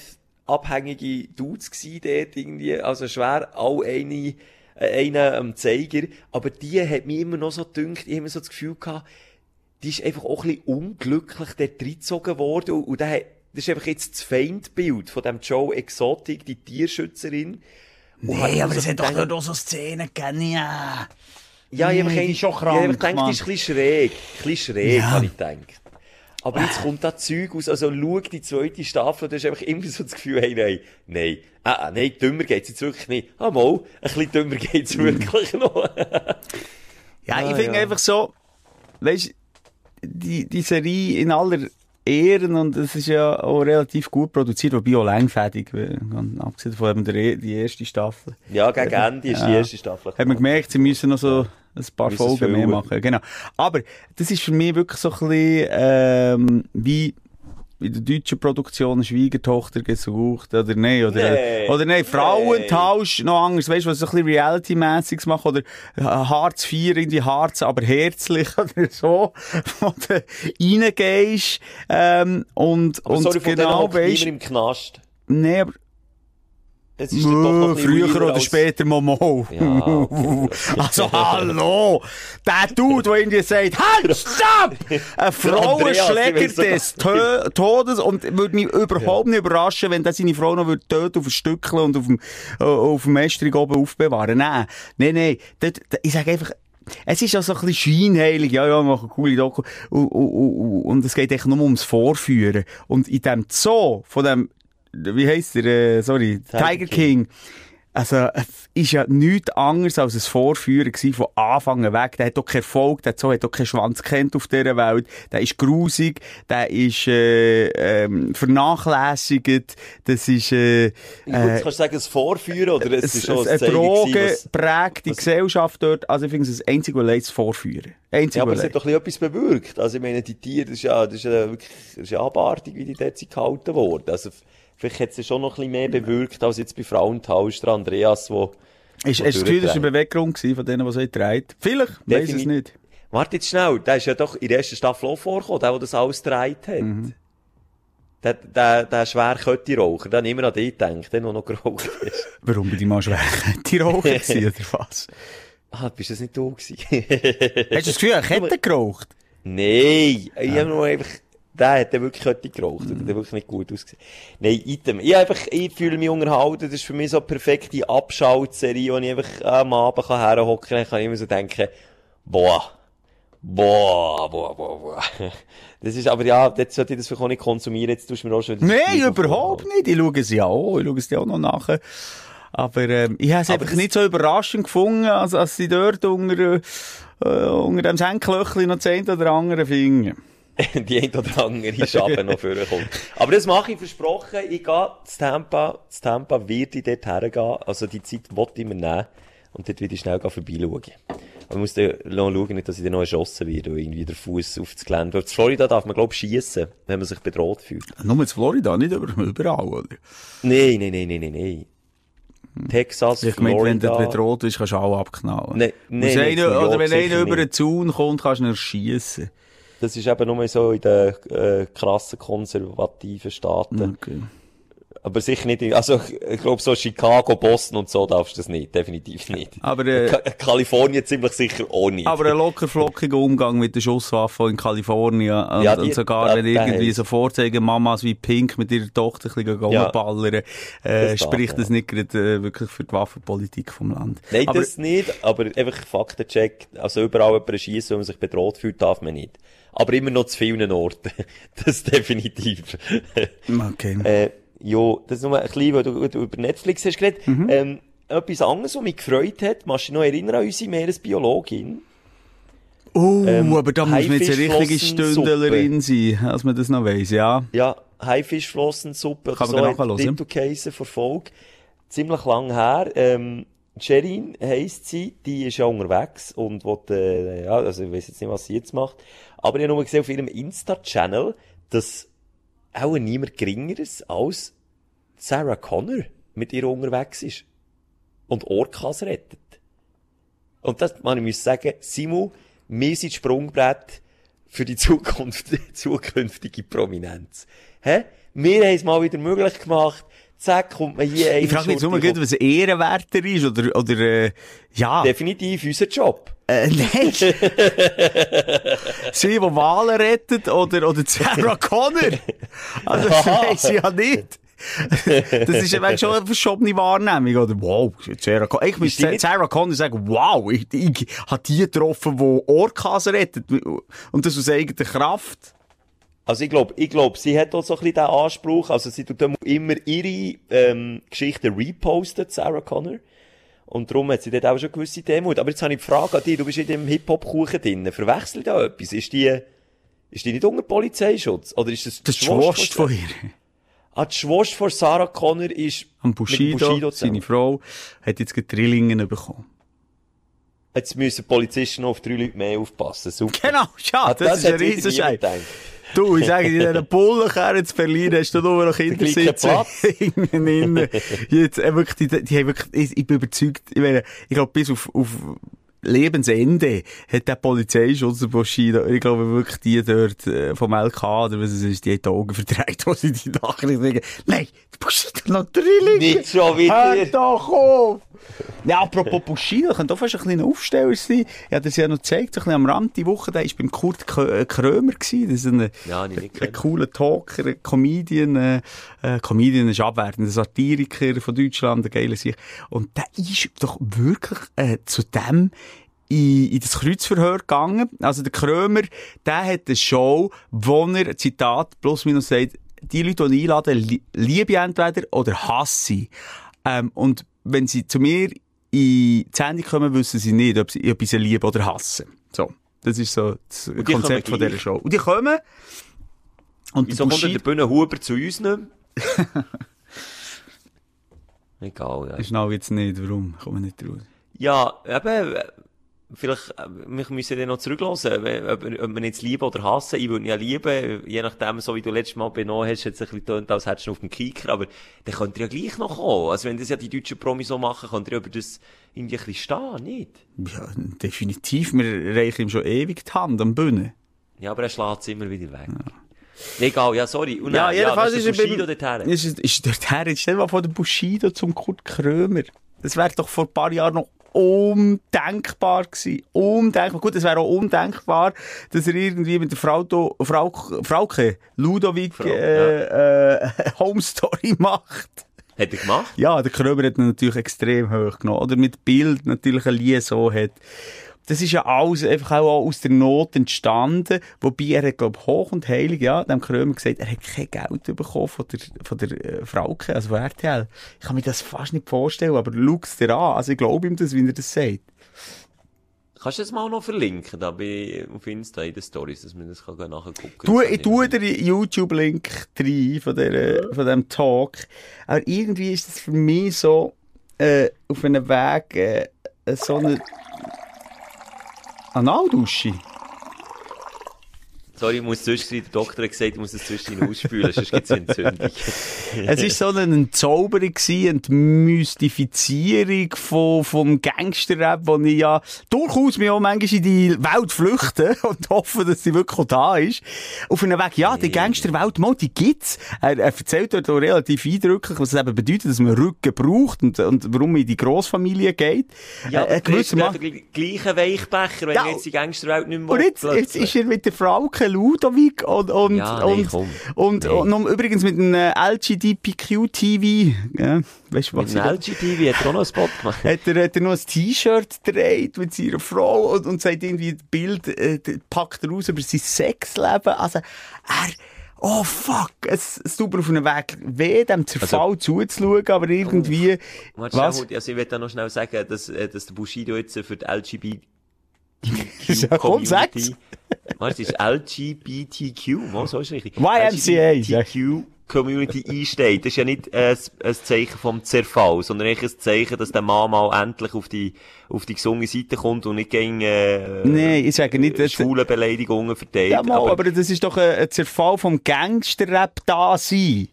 abhängige Dudes gsi dort irgendwie, also schwer, all eine, äh, einen am Zeiger. Aber die hat mir immer noch so gedünkt, ich habe immer so das Gefühl gehabt, die ist einfach auch ein bisschen unglücklich dort reingezogen worden. Und, und der hat, das ist einfach jetzt das Feindbild von dem Joe Exotic, die Tierschützerin. Und hat immer so gedacht, auch so Szenen gegeben, ja. Ja, ich habe Nee, schon ich habe krank, gedacht, die ist ein bisschen schräg. Ein bisschen schräg, Ja. habe ich gedacht. Aber jetzt kommt da Zeug aus, also schau die zweite Staffel, da ist einfach immer so das Gefühl, hey, nein, nein, ah, ah, nein, dümmer geht's jetzt wirklich nicht. Ah, mal, ein bisschen dümmer geht's wirklich noch. *laughs* Ja, Ah, ich finde ja. einfach so, weißt die, die Serie in aller Ehren und es ist ja auch relativ gut produziert, wobei auch langfädig, ganz abgesehen von eben der, die erste Staffel. ja, gegen Ende ist die erste Staffel. Hat man gemerkt, sie müssen noch so ein paar Folgen mehr machen. Genau. Aber das ist für mich wirklich so ein bisschen, ähm, wie in der deutschen Produktion eine Schwiegertochter gesucht, oder nein, oder, Nee. oder nein, Frauentausch, noch anders, weißt du, was so ein bisschen Reality-mässiges machen, oder Hartz IV, irgendwie Harz, aber herzlich, *laughs* oder so, wo du reingehst, ähm, und, Aber und sorry, genau weißt, im Knast. nee, aber, Es ist dann doch noch Mö, ein früher oder als- später Momo. Ja, okay. *laughs* also, hallo! Der Dude, der irgendwie sagt, halt, stopp! Eine Frau *laughs* Andreas, ich schlägt weiss sogar. des Tö Todes und würde mich überhaupt nicht überraschen, wenn der seine Frau noch würde töten auf ein Stückchen und auf dem, äh, auf dem Estrich oben aufbewahren. Nein, nein, nein. Dort, da- ich sage einfach, es ist ja so ein bisschen scheinheilig, ja, ja, wir machen coole Doku. Und, und, und, und es geht eigentlich nur ums Vorführen. Und in dem Zoo, von dem, wie heisst der, äh, sorry, Tiger Tiger King. Also, es ist ja nichts anderes als ein Vorführen von Anfang an weg. Der hat doch keinen Erfolg, der Zoo hat doch keinen Schwanz kennt auf dieser Welt. Der ist grusig, der ist, äh, ähm, vernachlässigt, das ist, äh, Gut, kannst du sagen, es Vorführen, oder es ist schon ein eine Droge gewesen, was- prägt die was- Gesellschaft dort. Also, ich finde es das einzige, was leid, das Vorführen. Einzige, Ja, aber es hat doch ein bisschen etwas bewirkt. Also, ich meine, die Tiere, das ist ja, das ist ja wirklich, das ist ja abartig, wie die dort gehalten wurden. Also, vielleicht hat ja schon noch ein bisschen mehr bewirkt, als jetzt bei Frauentausch, der Andreas, wo, Ist, wo hast du das Gefühl, das war durchdreht. ein Beweggrund von denen, die so treibt? Vielleicht, weiß es nicht. Warte jetzt schnell, der ist ja doch in der ersten Staffel auch vorgekommen, der, der das alles gedreht hat. Mhm. Der, der, der schwer Raucher, der hat immer an dich gedacht, der noch noch geraucht ist. *laughs* Warum bin ich mal schwer? Die Raucher *laughs* gewesen, oder was? Ah, bist das nicht du gewesen? Hast du das Gefühl, er hätte geraucht? Nein, ich habe nur einfach, der hat dann wirklich heute geraucht, der hat wirklich nicht gut ausgesehen. Nein, Item. Ich einfach, ich fühle mich unterhalten, das ist für mich so eine perfekte Abschaltserie, wo ich einfach am Abend kann herhocken kann, kann ich immer so denken, boah, boah, boah, boah, boah. *laughs* Das ist, aber ja, jetzt sollte ich das vielleicht auch nicht konsumieren, jetzt tust du mir auch schon Nein, überhaupt nicht. Ich schaue es ja auch. Ich schaue es ja auch noch nachher. Aber ähm, ich habe es einfach nicht so überraschend gefunden, als, als sie dort unter, äh, unter dem Senklöchchen noch zehn oder andere finden. *laughs* die ein oder andere Schaben noch vorkommt. Aber das mache ich versprochen. Ich gehe zu Tampa. Zu Tampa wird ich dort hergehen. Also die Zeit wollte ich mir nehmen. Und dort werde ich schnell vorbeischauen. Aber ich muss dann schauen, nicht, dass ich dann noch erschossen werde und irgendwie der Fuß auf das Gelände. Weil in Florida darf man, glaube ich, schiessen, wenn man sich bedroht fühlt. Nur in Florida, nicht über, überall, oder? Nein, nein, nein, nein, nein, nein. Texas, Ich meine, wenn du Florida. bedroht bist, kannst du auch abknallen. Nein, nein, oder wenn einer über den Zaun kommt, kannst du ihn erschiessen. Das ist eben nur so in den äh, krassen konservativen Staaten. Okay. Aber sicher nicht, in- also ich glaube so Chicago, Boston und so darfst du das nicht, definitiv nicht. Aber, äh, Ka Kalifornien ziemlich sicher auch nicht. Aber ein locker flockiger Umgang mit der Schusswaffe in Kalifornien. Und, Ja, die- und sogar, ja, wenn irgendwie heisst- so vorzeigen Mamas wie Pink mit ihrer Tochter ein bisschen Ja. rumballern, äh, Das spricht das nicht gerade äh, wirklich für die Waffenpolitik vom Land. Nein, aber, das nicht, aber einfach Faktencheck. Also überall jemanden schießen, wenn man sich bedroht fühlt, darf man nicht. Aber immer noch zu vielen Orten. *laughs* das definitiv. Okay. äh, ja, das ist nur ein bisschen, weil du, du über Netflix hast geredet. Mhm. Ähm, etwas anderes, was mich gefreut hat, machst du dich noch erinnern an unsere Meeresbiologin? oh, ähm, aber da muss man jetzt eine richtige. Stündlerin sein, als man das noch weiss, ja. Ja, Haifischflossensuppe Kann oder man so nachhören, hat ja. Titelcase verfolgt. ziemlich lang her. Ähm, Sherin heisst sie, die ist ja unterwegs und will, äh, ja, also ich weiß jetzt nicht, was sie jetzt macht. Aber ich habe nur gesehen auf ihrem Insta-Channel, dass auch niemand geringeres als Sarah Connor mit ihr unterwegs ist. Und Orcas rettet. Und das, man, muss sagen, Simu, wir sind Sprungbrett für die Zukunft, *laughs* zukünftige Prominenz. Hä? Wir haben es mal wieder möglich gemacht. Zack, kommt man hier Ich frage mich jetzt nur, gut, was ehrenwerter ist, oder, oder, äh, ja. Definitiv unser Job. Äh, nein. *laughs* sie, die Wahlen rettet, oder, oder Sarah Connor. Also, das weiss ich ja nicht. das ist ja schon eine verschobene Wahrnehmung, oder? Wow, Sarah Connor. Ich muss Sarah Connor sagen, wow, ich, ich habe die getroffen, die Orcas rettet. Und das aus eigener Kraft. Also ich glaube, ich glaub, sie hat auch so ein bisschen den Anspruch, also sie tut immer ihre ähm, Geschichten reposten, Sarah Connor. Und darum hat sie dort auch schon gewisse Demut. Aber jetzt habe ich die Frage an dich, du bist in dem Hip-Hop-Kuchen drin, verwechselt da etwas? Ist die, ist die nicht unter Polizeischutz? Oder ist das das die Schwast von ihr? Ah, die Schwast von Sarah Connor ist Am Bushido, Bushido seine Frau, hat jetzt Drillingen bekommen. Jetzt müssen Polizisten auf drei Leute mehr aufpassen. Super. Genau, ja, ah, das, das, ist ein Riesenschein. Du, ich sage dir, in dieser Bullenkerne zu Berlin hast du nur noch Kinder sitzen. *laughs* Jetzt, äh, wirklich, die, die haben wirklich, ich, ich bin überzeugt, ich meine, ich glaube, bis auf, auf Lebensende hat der Polizeischutz der Bushido, ich glaube wirklich die dort äh, vom LK oder was es ist, die haben die Augen verdreht, *laughs* wo sie die Nachricht sagen, nein, Bushido natürlich Nicht schon wieder. Hör doch auf! Ja, apropos Bushido, könnte auch fast ein kleiner Aufsteller sein. Ja, das ja noch gezeigt, so ein bisschen am Rand die Woche, der war beim Kurt äh, Krömer gewesen. Das ist ein, ja, ein, ein cooler Talker, ein Comedian, äh, äh, Comedian ist abwertend, ein Satiriker von Deutschland, ein geiler Sicht. Und der ist doch wirklich, äh, zu dem, in, in das Kreuzverhör gegangen. Also der Krömer, der hat eine Show, wo er, Zitat, plus minus sagt, die Leute, die einladen, liebe entweder oder hasse. Ähm, und wenn sie zu mir in die Sendung kommen, wissen sie nicht, ob sie, ob sie lieben oder hassen. So. Das ist so das Konzept von dieser Show. Und die kommen. Und Wieso kommt der Bühne Huber zu uns nicht *laughs* Egal, ja. Ich schnau jetzt nicht, warum. Kommen nicht raus. Ja, eben, vielleicht, äh, wir müssen dann noch zurücklassen, ob, ob man jetzt lieben oder hassen. Ich würde ja lieben, je nachdem, so wie du letztes Mal benommen hast, hat es ein bisschen getönt, als hättest du auf dem Kicker, aber dann könnt ihr ja gleich noch kommen. Also wenn das ja die deutschen Promis so machen, könnt ihr über das irgendwie ein bisschen stehen, nicht? Ja, definitiv. Wir reichen ihm schon ewig die Hand am Bühne. Ja, aber er schlägt es immer wieder weg. Ja. Egal, ja, sorry. Und ja, jedenfalls ja, ist, ist Bushido dorthin. Ist, ist dorthin. Stell dir mal vor, der Bushido zum Kurt Krömer. Das wäre doch vor ein paar Jahren noch undenkbar gewesen. Undenkbar. Gut, es wäre auch undenkbar, dass er irgendwie mit der Frau, Frau, Frauke, Ludovic, Frau, äh, ja. äh, *laughs* Home Story macht. Hat er gemacht? Ja, der Krömer hat ihn natürlich extrem hoch genommen. Oder mit Bild natürlich ein Lied so hat das ist ja alles einfach auch aus der Not entstanden. Wobei er hat, glaub, hoch und heilig, ja, dem Krömer gesagt, er hat kein Geld bekommen von der, von der äh, Frauke, also von RTL. Ich kann mir das fast nicht vorstellen, aber schau es dir an. Also ich glaube ihm das, wie er das sagt. Kannst du das mal noch verlinken, da bei, auf Insta in den Stories, dass man das kann nachgucken kann? Du, ich tue den YouTube-Link rein von, der, von dem Talk. Aber irgendwie ist das für mich so, äh, auf einem Weg, äh, so eine, Analdusche? Sorry, ich muss zwischendurch, der Doktor hat gesagt, ich muss es zwischendurch ausspülen, sonst gibt *laughs* es Entzündung. es war so eine Entzauberung, eine Mystifizierung von, vom Gangster-Rap, wo ich ja durchaus mich auch manchmal in die Welt flüchte *laughs* und hoffe, dass sie wirklich da ist. Auf einem Weg, ja, die Gangster-Welt, mal, die gibt's. Er, er erzählt dort auch relativ eindrücklich, was es eben bedeutet, dass man Rücken braucht und, und warum man in die Grossfamilie geht. Ja, äh, gewisser Mann... der gleiche Weichbecher, wenn ja, jetzt die Gangster-Welt nicht mehr Und jetzt, jetzt ist er mit der Frau Ludovic und, und, ja, nee, und, und, nee. und, und, übrigens mit einem LGDPQ-TV, ja, weißt du was? Mit einem LGTV hat er auch noch einen Spot gemacht. Hat er, hat er noch ein T-Shirt gedreht mit seiner Frau und, und sagt irgendwie, das Bild, äh, packt er raus über sein Sexleben. Also, er, oh fuck, es, es tut mir auf einem Weg weh, dem Zerfall also, zuzuschauen, aber irgendwie, oh, was? also ich will da noch schnell sagen, dass, äh, dass der Bushido jetzt für die LGBT ja, komm, sag's. Was ist LGBTQ? So ist richtig. YMCA. LGBTQ Community einsteht. Das ist ja nicht ein, ein Zeichen vom Zerfall, sondern eigentlich ein Zeichen, dass der Mann mal endlich auf die, auf die gesunde Seite kommt und nicht gegen, äh, Nein, ich sage nicht, dass- schwule Beleidigungen verteilt. Ja, mal, aber, das ist doch ein, ein Zerfall vom Gangsterrap da sein.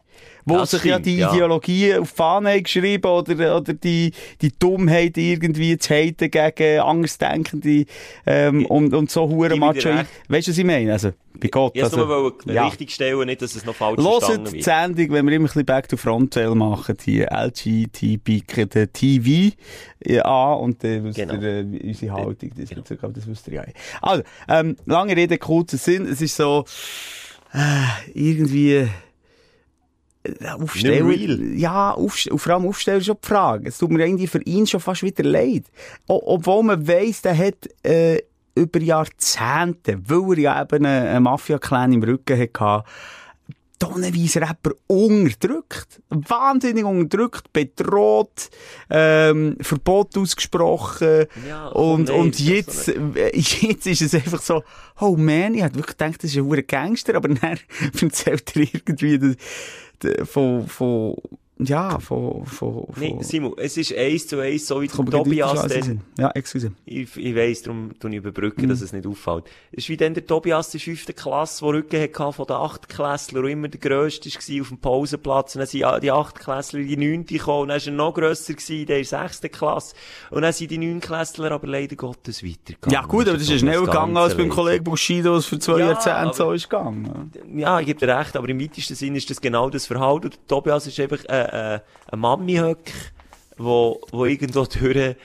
Wo Das sich ja stimmt, die ja. Ideologie auf Fahne geschrieben oder, oder die, die Dummheit irgendwie zu haten gegen Andersdenkende, ähm, und, und so hure Macho. Weißt du, was ich meine? Also, bei Gott. ich also, nur ja. richtig stellen, nicht, dass es noch falsch verstanden Hört die. Sendung, wenn wir immer ein bisschen Back to Frontail machen, die LGTB, der TV ja, an und dann wisst Genau. äh, unsere Haltung diesbezüglich, aber das wisst ihr ja. eh. Also, ähm, lange Rede, kurzer Sinn, es ist so, äh, irgendwie, ja, und vor allem aufstellen ist schon die Frage. Es tut mir irgendwie für ihn schon fast wieder leid. O obwohl man weiss, der hat, äh, über Jahrzehnte, weil er ja eben einen, einen Mafia-Clan im Rücken hatte, tonnenweise Rapper unterdrückt. Wahnsinnig unterdrückt, bedroht, ähm, Verbot ausgesprochen. Ja, und, nein, und jetzt, so jetzt ist es einfach so, oh man, ich hätte wirklich gedacht, das ist ein Gangster, aber dann erzählt er irgendwie von, von, ja, von, von, von, Nee, Simon, es ist eins zu eins, so wie der Tobias dann. Ja, excuse. Ich, ich weiss, darum tue ich überbrücken, Mhm. dass es nicht auffällt. Es ist wie dann der Tobias der fünften Klasse, der Rücken hatte von den Achtklässlern und immer der Grösste war auf dem Pausenplatz. Und dann sind die Achtklässler in die Neunte gekommen und dann ist er noch grösser gewesen, der in der sechsten Klasse. Und dann sind die Neunklässler aber leider Gottes weitergegangen. Ja gut, aber das ist schneller gegangen als beim Kollegen Bushido, was für zwei Ja, Jahrzehnte so ist gegangen. Ja, ich gebe dir recht, aber im weitesten Sinn ist das genau das Verhalten. Und der Tobias ist einfach äh, äh, ein Mami-Höck, wo, wo irgendwo durch äh,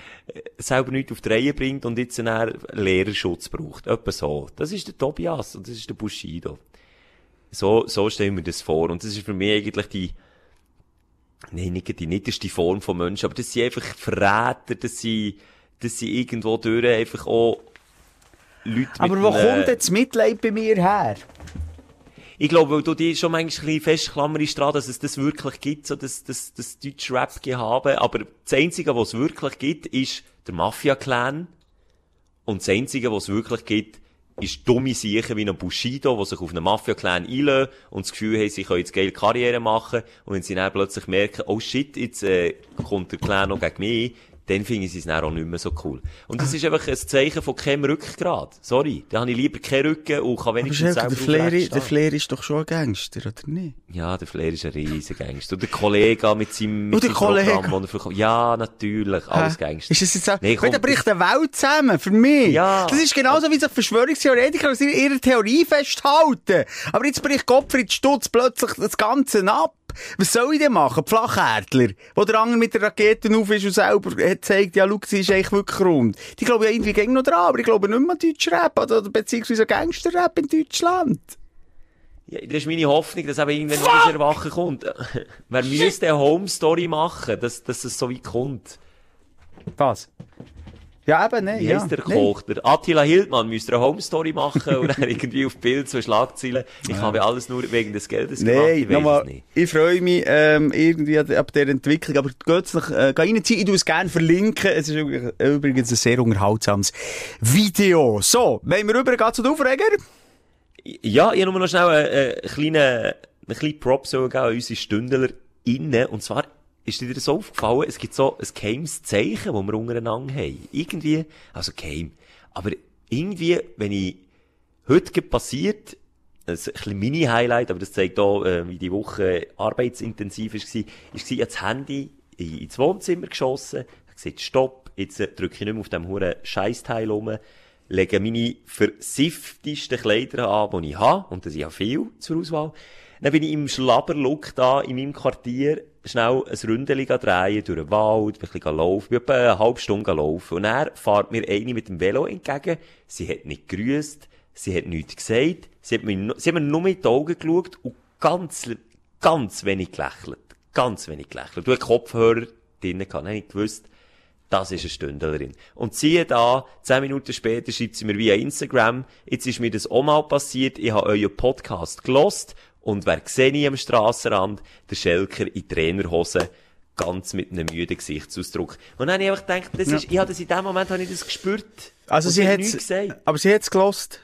selber nichts auf die Reihe bringt und jetzt einen Lehrerschutz braucht. Etwa so. Das ist der Tobias und das ist der Bushido. So, so stellen wir das vor. Und das ist für mich eigentlich die, nein, nicht die niederste Form von Menschen, aber das sind einfach Verräter, das sind, das sind irgendwo durch einfach auch Leute Aber wo kommt jetzt Mitleid bei mir her? Ich glaube, weil du dich schon manchmal ein festklammerst dran, dass es das wirklich gibt, so das, das, das deutsche Rap-Gehabe. Aber das Einzige, was es wirklich gibt, ist der Mafia-Clan. Und das Einzige, was es wirklich gibt, ist dumme Siechen wie ein Bushido, die sich auf einen Mafia-Clan einlösen und das Gefühl haben, sie können jetzt geile Karriere machen. Und wenn sie dann plötzlich merken, oh shit, jetzt äh, kommt der Clan noch gegen mich, dann finden sie es dann auch nicht mehr so cool. Und das ist einfach ein Zeichen von keinem Rückgrat. Sorry, da habe ich lieber keinen Rücken und kann wenigstens selber der Flair, der. Flair ist doch schon ein Gangster, oder nicht? Ja, der Flair ist ein riesiger Gangster. Und der Kollege mit seinem, mit seinem? Programm, das er verkauft. Ja, natürlich, alles Hä? Gangster. Ist das jetzt auch, Nee, komm, da bricht eine Welt zusammen, für mich. Ja. Das ist genauso, wie sich Verschwörungstheoretiker an ihrer Theorie festhalten. Aber jetzt bricht Gottfried Stutz plötzlich das Ganze ab. Was soll ich denn machen? Flachhärtler, wo der andere mit der Rakete auf ist und selber hat gezeigt, ja, schau, sie ist eigentlich wirklich rund. Die glauben ja irgendwie gegen noch dran, aber ich glaube nicht mehr an Deutschrap oder, beziehungsweise Gangsterrap in Deutschland. Ja, das ist meine Hoffnung, dass eben irgendwann wieder das Erwachen kommt. Wer müsste eine Home-Story machen, dass, dass es so weit kommt? Was? Ja, eben, ne? Wie ja. der nee. Koch? Der Attila Hildmann müsste eine Home-Story machen und dann irgendwie auf Bild so Schlagzeilen. Ich habe alles nur wegen des Geldes gemacht, Nein, ich nochmal, nicht. ich freue mich ähm, irgendwie ab dieser Entwicklung, aber geht's noch, äh, geh reinziehen, ich tue es gerne verlinken, es ist übrig- übrigens ein sehr unterhaltsames Video. So, wenn wir rübergehen zu den Aufreger? Ja, ich habe nur noch schnell einen, einen kleinen, einen kleinen Prop so geben an unsere Stündler innen. Und zwar ist dir das aufgefallen, es gibt so ein geheimes Zeichen, das wir untereinander haben. Irgendwie, also geheim. Aber irgendwie, wenn ich, heute passiert, ein bisschen Mini-Highlight, aber das zeigt auch, äh, wie die Woche arbeitsintensiv war, ist, ich das Handy in- ins Wohnzimmer geschossen, habe gesagt, stopp, jetzt äh, drücke ich nicht mehr auf dem huren Scheißteil rum, lege meine versifftesten Kleider an, die ich habe, und das ist ja viel zur Auswahl. Dann bin ich im Schlabberlook da in meinem Quartier schnell ein Ründeli drehen durch den Wald, ein bisschen laufen, bin etwa eine halbe Stunde laufen. Und er fährt mir eine mit dem Velo entgegen. Sie hat nicht grüßt, sie hat nichts gesagt, sie hat mir, sie hat mir nur in die Augen geschaut und ganz, ganz wenig gelächelt. Ganz wenig gelächelt. Du hast Kopfhörer drinnen gehabt, dann ich gewusst, das ist eine Stündlerin. Und siehe da, zehn Minuten später schreibt sie mir via Instagram, jetzt ist mir das auch mal passiert, ich habe euren Podcast gelost und wer sehe ich am Strassenrand? Der Schelker in Trainerhose, ganz mit einem müden Gesichtsausdruck. Und dann habe ich einfach gedacht, das ist, ich habe das in dem Moment habe ich das gespürt. Also sie hat hat gesagt. aber sie hat's gelost.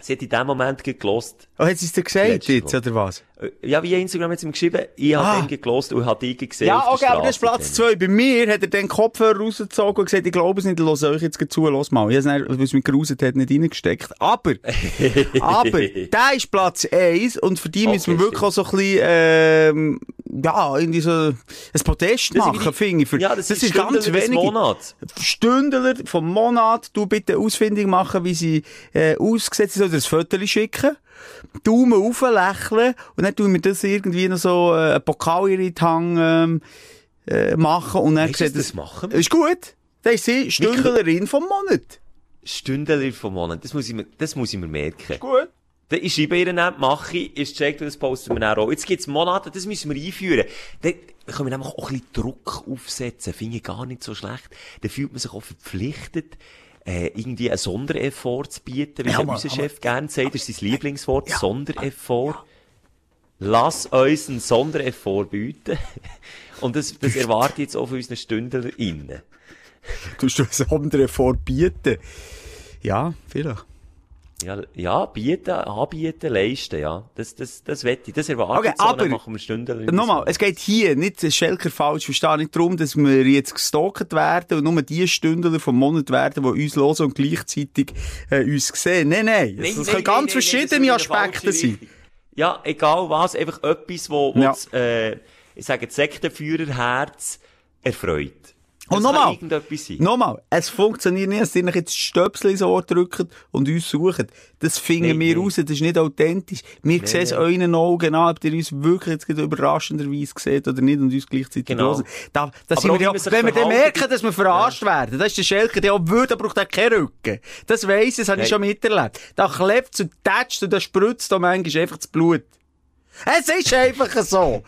Sie hat in dem Moment gelost. Oh, hat sie es dir gesagt jetzt, oder was? Ja, wie Instagram hat sie ihm geschrieben, ich Ah. habe ihm gelost und habe dich gesehen Ja, okay, aber das ist Platz dann. zwei. Bei mir hat er den Kopfhörer rausgezogen und gesagt, ich glaube es nicht, ich höre euch jetzt zu, los mal. Ich habe es mich geruset hat, nicht reingesteckt. Aber, *laughs* aber, der ist Platz eins und für die Okay, müssen wir wirklich auch so ein bisschen, ähm, ja, irgendwie so ein Das sind machen, finde ich. Für, Ja, das, das ist ganz wenig. Monats. Stündler vom Monat, du bitte ausfindig machen, wie sie äh, ausgesetzt ist, oder ein Foto schicken. Daumen auf, lächeln und dann tun wir das irgendwie noch so äh, einen Pokal in die Hand ähm, äh, machen und dann Weißt sieht das das... machen? Ist gut. Das ist sie Stündlerin vom Monat. Stündler vom Monat, das muss ich mir, das muss ich mir merken. Gut. Dann ich schreibe ihr dann, mache ich, ist checkt und das posten wir dann auch. Jetzt gibt's Monate, das müssen wir einführen. Dann können wir nämlich auch ein bisschen Druck aufsetzen, finde ich gar nicht so schlecht. Dann fühlt man sich auch verpflichtet, äh, irgendwie einen Sondereffort zu bieten, wie Ja, unser Chef gerne sagt, das ist sein Lieblingswort, Sondereffort. Lass uns einen Sondereffort bieten. *laughs* Und das, das erwarte ich jetzt auch von unseren StündlerInnen. Du hast das andere vorbieten. Ja, vielleicht. Ja, ja, bieten, anbieten, leisten, ja. Das, das, das wette ich, das erwarte Okay, ich so, aber- machen wir Stunden. Nochmal, es geht hier nicht, das Schelker falsch verstehe nicht darum, dass wir jetzt gestalkt werden und nur die Stündler vom Monat werden, die uns hören und gleichzeitig äh, uns sehen. Nein, nein. Das, das können ganz verschiedene Aspekte sein. Ja, egal was, einfach etwas, wo, wo Ja. das, äh, ich sage, das Sektenführerherz erfreut. Das Und nochmal, nochmal, es funktioniert nicht, dass ihr jetzt Stöpsel ins Ohr drückt und uns sucht. Das finden Nein, wir nein. raus, das ist nicht authentisch. Wir sehen es nein. euren Augen an, ob ihr uns wirklich jetzt überraschenderweise seht oder nicht und uns gleichzeitig Genau. hören. Da, da Aber sind auch, wir ja, wenn wir dann merken, dass wir verarscht werden, das ist der Schelker, der auch würde, braucht er keinen Rücken. Das weiss das habe ich schon miterlebt. Da klebt und tätscht und da spritzt da manchmal einfach das Blut. Es ist einfach so.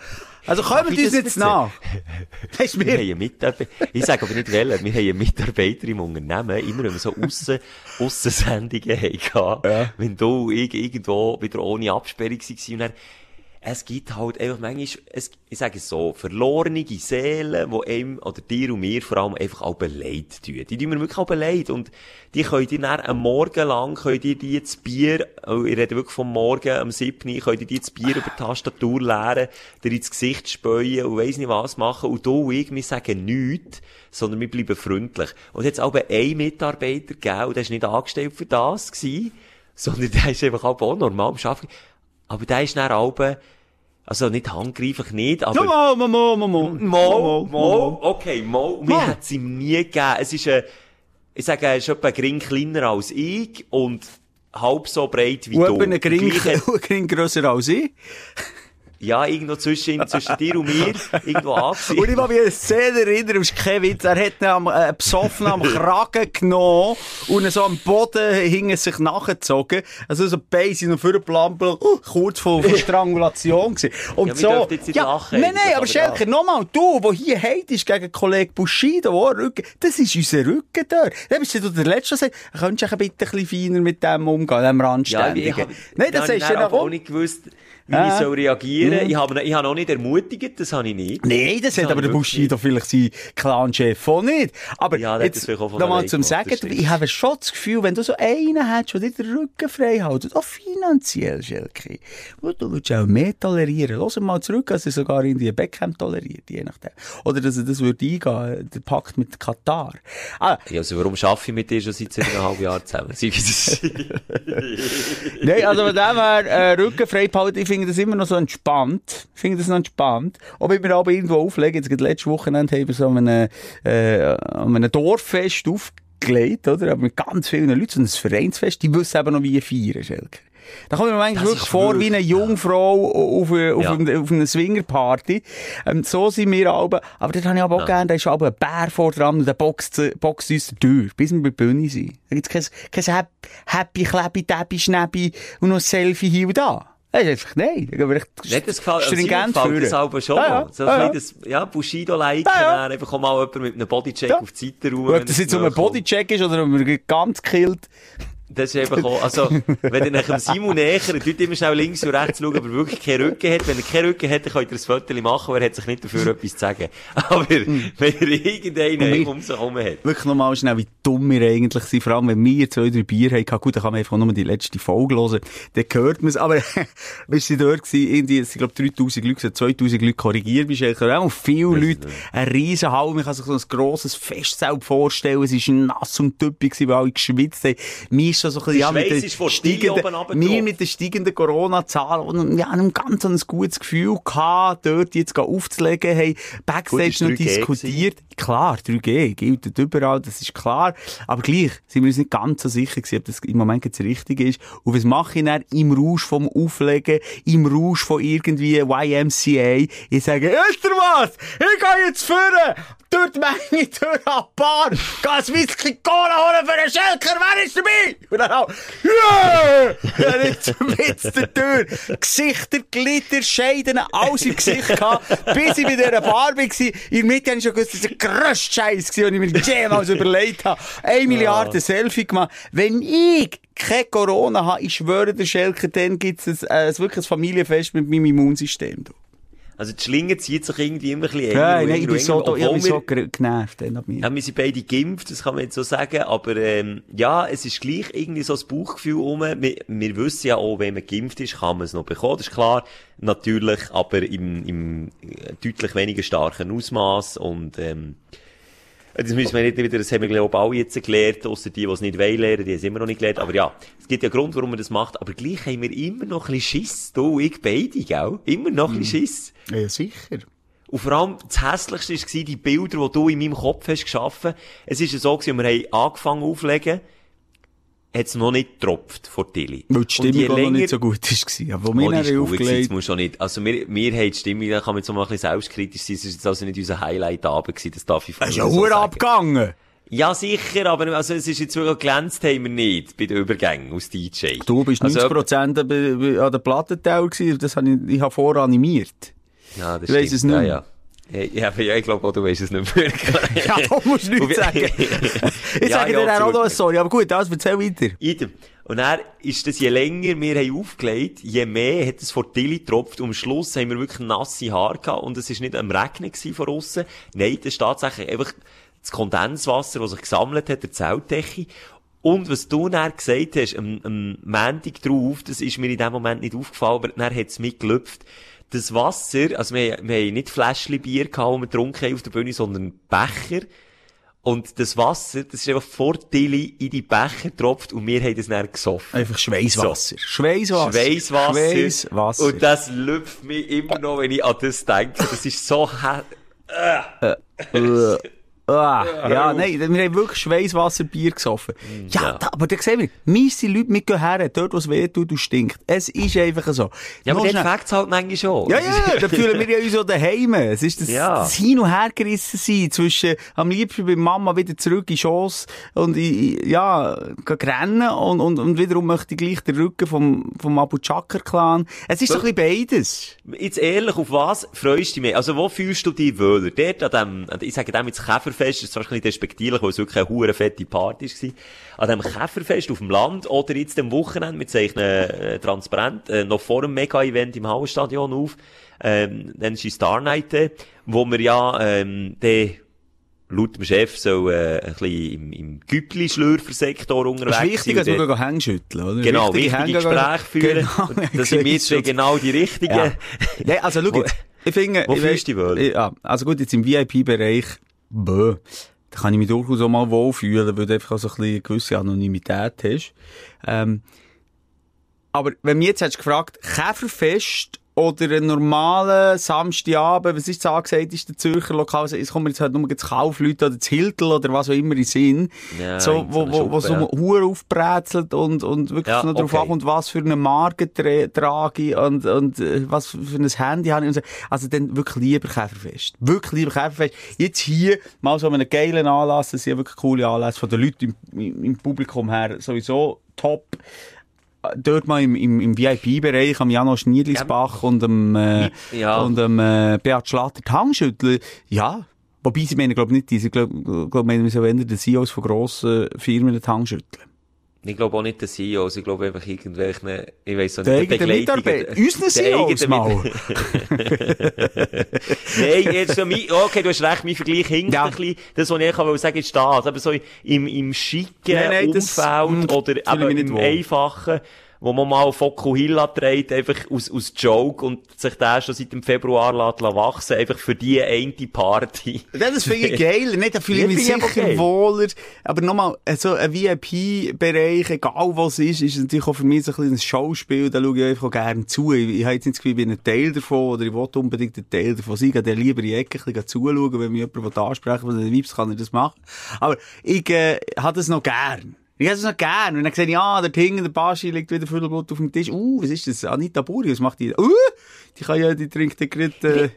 Also kommen uns das jetzt nach. *laughs* Weisst du, Wir wir, haben Mitarbeiter, ich sage aber nicht wählen, wir haben einen Mitarbeiter im Unternehmen, immer wenn wir so Aussen, Aussensendungen hatten, Ja. wenn du ich, irgendwo wieder ohne Absperrung war und dann, es gibt halt einfach manchmal, es, ich sage es so, verlorene Seelen, die einem, oder dir und mir vor allem einfach auch beleid tun. Die tun mir wirklich auch beleid. Und die können dir dann einen Morgen lang, können dir die das Bier, oh, ich rede wirklich vom Morgen, am 7. können dir die das Bier über die Tastatur leeren, dir ins Gesicht späuen und weiss nicht was machen. Und du und ich, wir sagen nichts, sondern wir bleiben freundlich. Und jetzt aber ein Mitarbeiter gegeben, und der ist nicht angestellt für das gewesen, sondern der ist einfach auch normal am Arbeiten. Aber der ist dann auch, also nicht handgreiflich nicht, aber... Mo, mo, mo, mo, mo. Mo, Mo, okay, Mo. Mir hat es ihm nie gegeben. Es ist ein, ich sage, er ist etwa ein gering kleiner als ich und halb so breit wie Und du. Gleich hat- *laughs* einen Gring grösser als ich. Ja, irgendwo zwischen, zwischen dir und mir, *laughs* irgendwo Und ich angesehen. kann mich an eine Szene erinnern, das ist kein Witz, er hat ihn am, äh, besoffen am *laughs* Kragen genommen und so am Boden hing sich nachgezogen. Also so die Beine sind noch vorgeplampelt, uh, kurz vor, vor Strangulation gewesen. Und Ja, so, jetzt nicht lachen, nein, nein, aber Schelker, nochmal, du, der hier heitest gegen Kollegen Bushido, oh, Rücken, das ist unser Rücken dort. Dann bist du der Letzte, der sagt, könntest du bitte ein bisschen feiner mit dem umgehen, dem Ja, Randständigen. ich hab, nein, das ich dann ja auch. nicht gewusst, wie Ah. ich soll reagieren. Mhm. Ich habe, ich habe auch nicht ermutigt, das habe ich nicht. Nein, das hat habe aber der Bushido vielleicht sein Clan-Chef auch nicht. Aber Ja, hat das jetzt nochmal zum Sagen, das ich habe schon das Gefühl, wenn du so einen hättest, der dir den Rücken frei hält, auch finanziell, Schelke, du würdest auch mehr tolerieren. Lass mal zurück, als er sogar in die Beckham toleriert, je nachdem. Oder dass er das würde eingehen, der Pakt mit Katar. Ah, Ja, also warum arbeite ich mit dir schon seit zweieinhalb Jahren zusammen? *laughs* *laughs* Nein, also von dem her, äh, Rücken frei behalten, ich finde das immer noch so entspannt. Ich finde das noch entspannt. Ob ich mir aber irgendwo auflege, jetzt gerade letztes Wochenende haben wir so an einem, äh, an einem Dorffest aufgelegt, oder? Aber mit ganz vielen Leuten, so ein Vereinsfest, die wissen eben noch, wie feiern, Schelker. Da kommt mir Das wirklich vor wie eine Jungfrau auf, eine- auf, Ja. eine- auf einer Swingerparty. Ähm, so sind wir aber, aber dort habe ich aber auch Ja. gerne, da ist aber ein Bär vor dran und der boxt, boxt uns die Tür, bis wir bei der Bühne sind. Da gibt's kein, kein Hap- Happy, Klebi, Dabby, Schnäbi und noch ein Selfie hier und da. Das ist einfach, nein, da gehen wir echt das gefällt, also stringent das schon Ja, ja. noch. So Ja, ja. ein das, ja, Bushido-like, Ja, ja. einfach mal jemand mit einem Bodycheck Ja. auf die Seite rum. Ob das jetzt um kommt. Bodycheck ist oder ob man ganz killt. Das ist einfach auch, also, wenn ihr nach dem Simon *laughs* näher, tut immer schnell links und rechts schauen, ob er wirklich keinen Rücken hat. Wenn er keinen Rücken hat, dann könnt ihr ein Foto machen, aber er hat sich nicht dafür *laughs* etwas zu sagen. Aber, wenn er irgendeinen um sich herum hat. Wirklich nochmal schnell, wie dumm wir eigentlich sind. Vor allem, wenn wir zwei, drei Bier haben, gut, dann kann man einfach nur die letzte Folge hören. Dann hört man es. Aber, *laughs* wir sind dort gewesen, irgendwie, es sind, glaube 3000 Leute, 2000 Leute korrigiert, bist du auch viele Leute, ein riesen Hall, man kann sich so ein grosses Festzelt vorstellen, es war nass und typisch, weil alle geschwitzt haben. Mir so ein bisschen, ja, mit der steigenden, mir mit der steigenden Corona-Zahl und, ja, einem ganz ein gutes Gefühl gehabt, dort jetzt aufzulegen, haben Backstage noch 3G diskutiert. Klar, 3G gilt überall, das ist klar. Aber gleich sind wir uns nicht ganz so sicher gewesen, ob das im Moment jetzt richtig ist. Und was mache ich dann im Rausch vom Auflegen, im Rausch von irgendwie YMCA? Ich sage, ist der was? Ich gehe jetzt führen! Durch die Menge, durch ein Bar, geh ein Whisky Cola holen für einen Schelker, wer ist dabei? Und dann auch, yeah! Ja, nicht mit der Tür. Gesichter, Glitter, Scheiden, alles im Gesicht gehabt, bis ich bei dieser Bar war. In der Mitte habe ich schon gewusst, das war der grösste Scheiß, den ich mir jemals überlegt habe. Eine Milliarde Selfie gemacht. Wenn ich kein Corona habe, ich schwöre der Schelker, dann gibt es ein, äh, wirklich ein Familienfest mit meinem Immunsystem. Du. Also, die Schlinge zieht sich irgendwie immer ein bisschen enger. Nein, und nein, ich enger bin so, enger, ich bin so genervt mir. Ja, wir sind beide geimpft, das kann man jetzt so sagen, aber ähm, ja, es ist gleich irgendwie so das Bauchgefühl um. Wir, wir wissen ja auch, wenn man geimpft ist, kann man es noch bekommen, das ist klar. Natürlich, aber im, im äh, deutlich weniger starken Ausmaß und ähm, das müssen wir nicht wieder, das haben wir glaube ich alle jetzt gelernt, außer die, die es nicht wollen lernen, die haben es immer noch nicht gelernt, aber ja, es gibt ja einen Grund, warum man das macht, aber gleich haben wir immer noch ein bisschen Schiss, du ich beide, gell? Immer noch ein bisschen Schiss. Ja, sicher. Und vor allem, das Hässlichste war die Bilder, die du in meinem Kopf hast geschaffen. Es ist ja so gewesen, wir haben angefangen aufzulegen, hat es noch nicht getropft vor Tilly. Weil die Stimmung auch noch nicht so gut war. Aber wo Oh, wir ist gewesen, aufgelegt das muss schon nicht. Also, wir, wir haben die Stimmung, da kann man jetzt mal ein bisschen selbstkritisch sein. Das ist also nicht unser Highlight-Abend gewesen, das darf ich Das ist vorne ja so abgegangen. Ja, sicher, aber also, es ist jetzt wirklich glänzt haben wir nicht bei den Übergängen aus DJ. Du bist also, 90% an der Plattenteil gewesen, das habe ich, ich habe voranimiert. Ja, das Ich weiss stimmt, es nicht ja, ja. Ja, *laughs* ja, ich glaube du weißt es nicht mehr. Ja, musst du Und nichts sagen. Ich Ja, sage ja, dir dann auch noch eine Sorry, aber gut, das erzähl weiter. Idem. Und dann ist das, je länger wir haben aufgelegt, je mehr hat es vor Tilly getropft. Und am Schluss haben wir wirklich nasse Haare gehabt. Und es ist nicht am Regnen von aussen. Nein, das ist tatsächlich einfach das Kondenswasser, das sich gesammelt hat, der Zeltdecke. Und was du dann gesagt hast, am, am Montag drauf, das ist mir in dem Moment nicht aufgefallen, aber dann hat es mitgelüpft. Das Wasser, also wir, wir haben nicht Fläschchen Bier gehabt, die wir getrunken haben auf der Bühne, sondern Becher. Und das Wasser, das ist einfach vor Tilly in die Becher getropft und wir haben das dann gesoffen. Einfach Schweißwasser. Schweißwasser. Schweißwasser. Schweißwasser. Und das lüpft mich immer noch, wenn ich an das denke. Das ist so hä- Äh, *laughs* ah, ja, nein, wir haben wirklich Schweißwasserbier gesoffen. Ja, Mm, ja. Da, aber da sehen wir, sind Leute, gehen her, dort, wo es weh tut, und stinkt. Es ist einfach so. Ja, aber fängt es halt manchmal schon. Ja, ja, da fühlen wir ja uns auch daheim. Es ist das, Ja. das Hin- und Hergerissen sein zwischen, am liebsten bei Mama wieder zurück in Schoss und in, in- ja, gehen rennen und, und, und wiederum möchte ich gleich den Rücken vom, vom Abu Chakr Clan. Es ist so ein bisschen beides. Jetzt ehrlich, auf was freust du dich mehr? Also, wo fühlst du dich wohler? Dort an dem, ich sage dem jetzt Käferfest, das ist wahrscheinlich despektierlich, weil es wirklich eine hure fette Party war. An dem Käferfest auf dem Land oder jetzt am Wochenende, wir zeichnen äh, transparent, äh, noch vor dem Mega-Event im Hallenstadion auf, ähm, dann ist die Star Night, äh, wo wir ja, ähm, der, laut dem Chef so, äh, ein bisschen im, im Güppli-Schlürfersektor unterwegs ist wichtig, dass sein. wir gehen Hänge schütteln, oder? Genau, Wichtige Gespräche führen. Genau, *laughs* das sind wir du. zwei genau die richtigen. Ja. ja, also *laughs* schau jetzt. Ich finde, wo ich fühlst du dich wohl? Ja, also gut, jetzt im VIP-Bereich, bö, da kann ich mich durchaus auch mal wohlfühlen, weil du einfach auch so ein bisschen eine gewisse Anonymität hast. Ähm, aber wenn mich jetzt hättest gefragt, Käferfest oder einen normalen Samstagabend, was ist das angesagt, ist der Zürcher Lokal, es kommen jetzt halt nur das Kaufleute oder das Hiltel oder was auch immer in Sinn, Ja, so, wo, wo, wo so Hure aufbrezelt und, und wirklich Ja, noch darauf okay. ankommt, was für eine Marke tra- trage ich und, und äh, was für ein Handy habe ich und so. Also dann wirklich lieber Käferfest. Wirklich lieber Käferfest. Jetzt hier mal so einen geilen Anlass, das sind ja wirklich coole Anlässe von den Leuten im, im, im Publikum her sowieso top. Dort mal im, im, im VIP-Bereich am Janosch Niedlisbach und am, äh, Ja. und am äh, Beat Schlatter die Hand schütteln. Ja. Wobei sie meinen, glaube nicht, diese, glaube, glaub, wir sollen eher den CEOs von grossen Firmen die Hand schütteln. Ich glaube auch nicht den CEOs, ich glaube einfach irgendwelchen, ich weiss auch nicht, eigene Mitarbeiter. Unseren CEOs mal. *laughs* Nein, jetzt so mein, okay, du hast recht, mein Vergleich hinkt Ja. ein bisschen. Das, was ich auch sagen ist das. Aber so im, im schicken Nein, nein, das- Umfeld oder fühle mich eben nicht im wohl. einfachen, wo man mal Fokuhila trägt, einfach aus, aus Joke und sich der schon seit dem Februar lässt wachsen, einfach für die eine Party. Ja, *laughs* das finde ich *laughs* geiler. Nicht, da fühle ich mich sicher geil. wohler. Aber nochmal, so ein VIP-Bereich, egal was es ist, ist natürlich auch für mich so ein bisschen ein Schauspiel. Da schaue ich einfach auch gerne zu. Ich, ich habe jetzt nicht das Gefühl, ich bin ein Teil davon oder ich will unbedingt ein Teil davon sein. Ich gehe lieber in die Ecke ein bisschen zuschauen, wenn mich jemand ansprechen von den Vibes kann ich das machen. Aber ich äh, habe das noch gern. Ich habe das noch gern. Und dann sehe ich, ja, der hinten, der Baschi liegt wieder voll Blut auf dem Tisch. Uh, was ist das? Anita Buri, was macht die? Uh, die kann ja, die trinkt gerade, äh,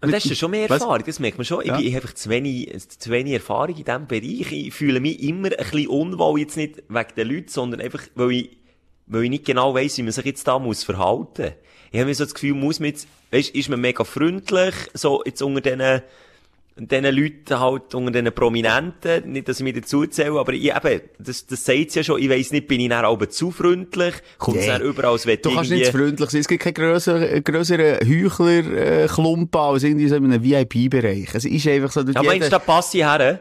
Und das ist ja schon mehr? Erfahrung, das merkt man schon. Ich, Ja. bin, ich habe einfach zu wenig, zu wenig Erfahrung in diesem Bereich. Ich fühle mich immer ein bisschen unwohl, jetzt nicht wegen den Leuten, sondern einfach, weil ich, weil ich nicht genau weiss, wie man sich jetzt da muss verhalten. Ich habe mir so das Gefühl, muss man jetzt, weisst, ist man mega freundlich, so jetzt unter diesen, diesen Leuten halt, unter diesen Prominenten, nicht, dass ich mich dazu zähle, aber ich, eben, das, das sagt ja schon, ich weiss nicht, bin ich dann aber zu freundlich, kommt es Nee. dann überall, als wenn Du kannst nicht zu freundlich sein. Es gibt keinen grösseren, grösseren Heuchler-Klumpen als irgendwie so in einem VIP-Bereich. Es ist einfach so, du, Ja, meinst du, da passe ich her?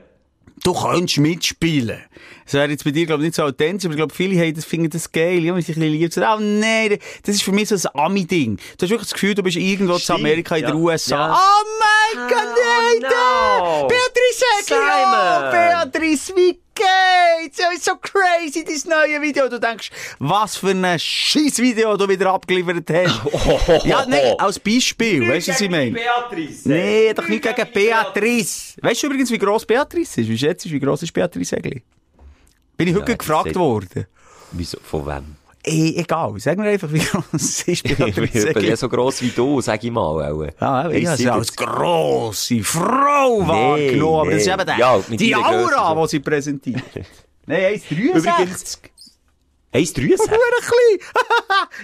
Du kannst mitspielen. Das wäre jetzt bei dir, glaube ich, nicht so authentisch, aber ich glaube, viele haben das, finden das geil. Ja, man sich ein bisschen lieb. Oh nein, das ist für mich so ein Ami-Ding. Du hast wirklich das Gefühl, du bist irgendwo zu Stimmt, Amerika, in ja. den USA. Ja. Oh mein Gott, nein, no. da! Beatrice Egli, oh. Beatrice, wie geht's? Ja, ist so crazy, das neue Video. Du denkst, was für ein scheiß Video du wieder abgeliefert hast. *laughs* Ja, nein, als Beispiel, weißt du, was ich meine? Beatrice. Nee, doch nicht gegen Beatrice. Weißt du übrigens, wie gross Beatrice ist? Wie schätzt du, wie gross ist Beatrice eigentlich? Bin ich heute Ja, gefragt das- worden. Wieso, von wem? Ey, egal, sag mir einfach, wie *laughs* gross ist Beatrice Ich bin ja so gross wie du, sag ich mal. Auch. Ah, ich habe sie als grosse Frau Nee, wahrgenommen, aber das ist nee. eben der, Ja, die Aura, die sie präsentiert. *laughs* Nein, 1,63. 1,63?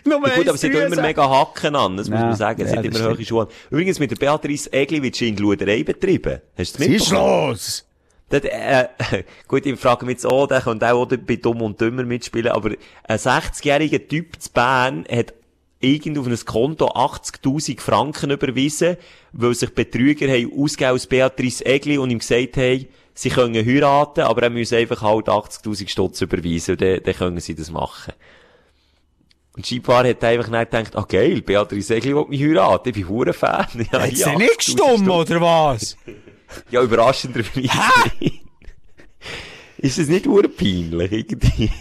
Nur ein bisschen. Nur Ja, gut, aber sie hat immer 1,63. mega Hacken an, das muss man sagen. Sie hat immer hohe Schuhe. Übrigens, mit der Beatrice Egli wird sie in Luderei betrieben. Hast du Was das ist mitbekommen? los? Dort, äh, *laughs* gut, ich frage mich jetzt auch, der könnte auch bei Dumm und Dümmer mitspielen, aber ein 60-jähriger Typ zu Bern hat irgend auf ein Konto 80.000 Franken überwiesen, weil sich Betrüger haben ausgegeben als Beatrice Egli und ihm gesagt haben, sie können heiraten, aber er muss einfach halt 80.000 Stutz überweisen und dann, dann können sie das machen. Und Skipaar hat einfach nicht gedacht, ah geil, Beatrice Egli will mich heiraten, ich bin hure Fan. *laughs* Ja, Hat sie nicht 80.000 gestummt, oder was? *laughs* Ja, überraschenderweise. Ist das nicht hure peinlich, irgendwie?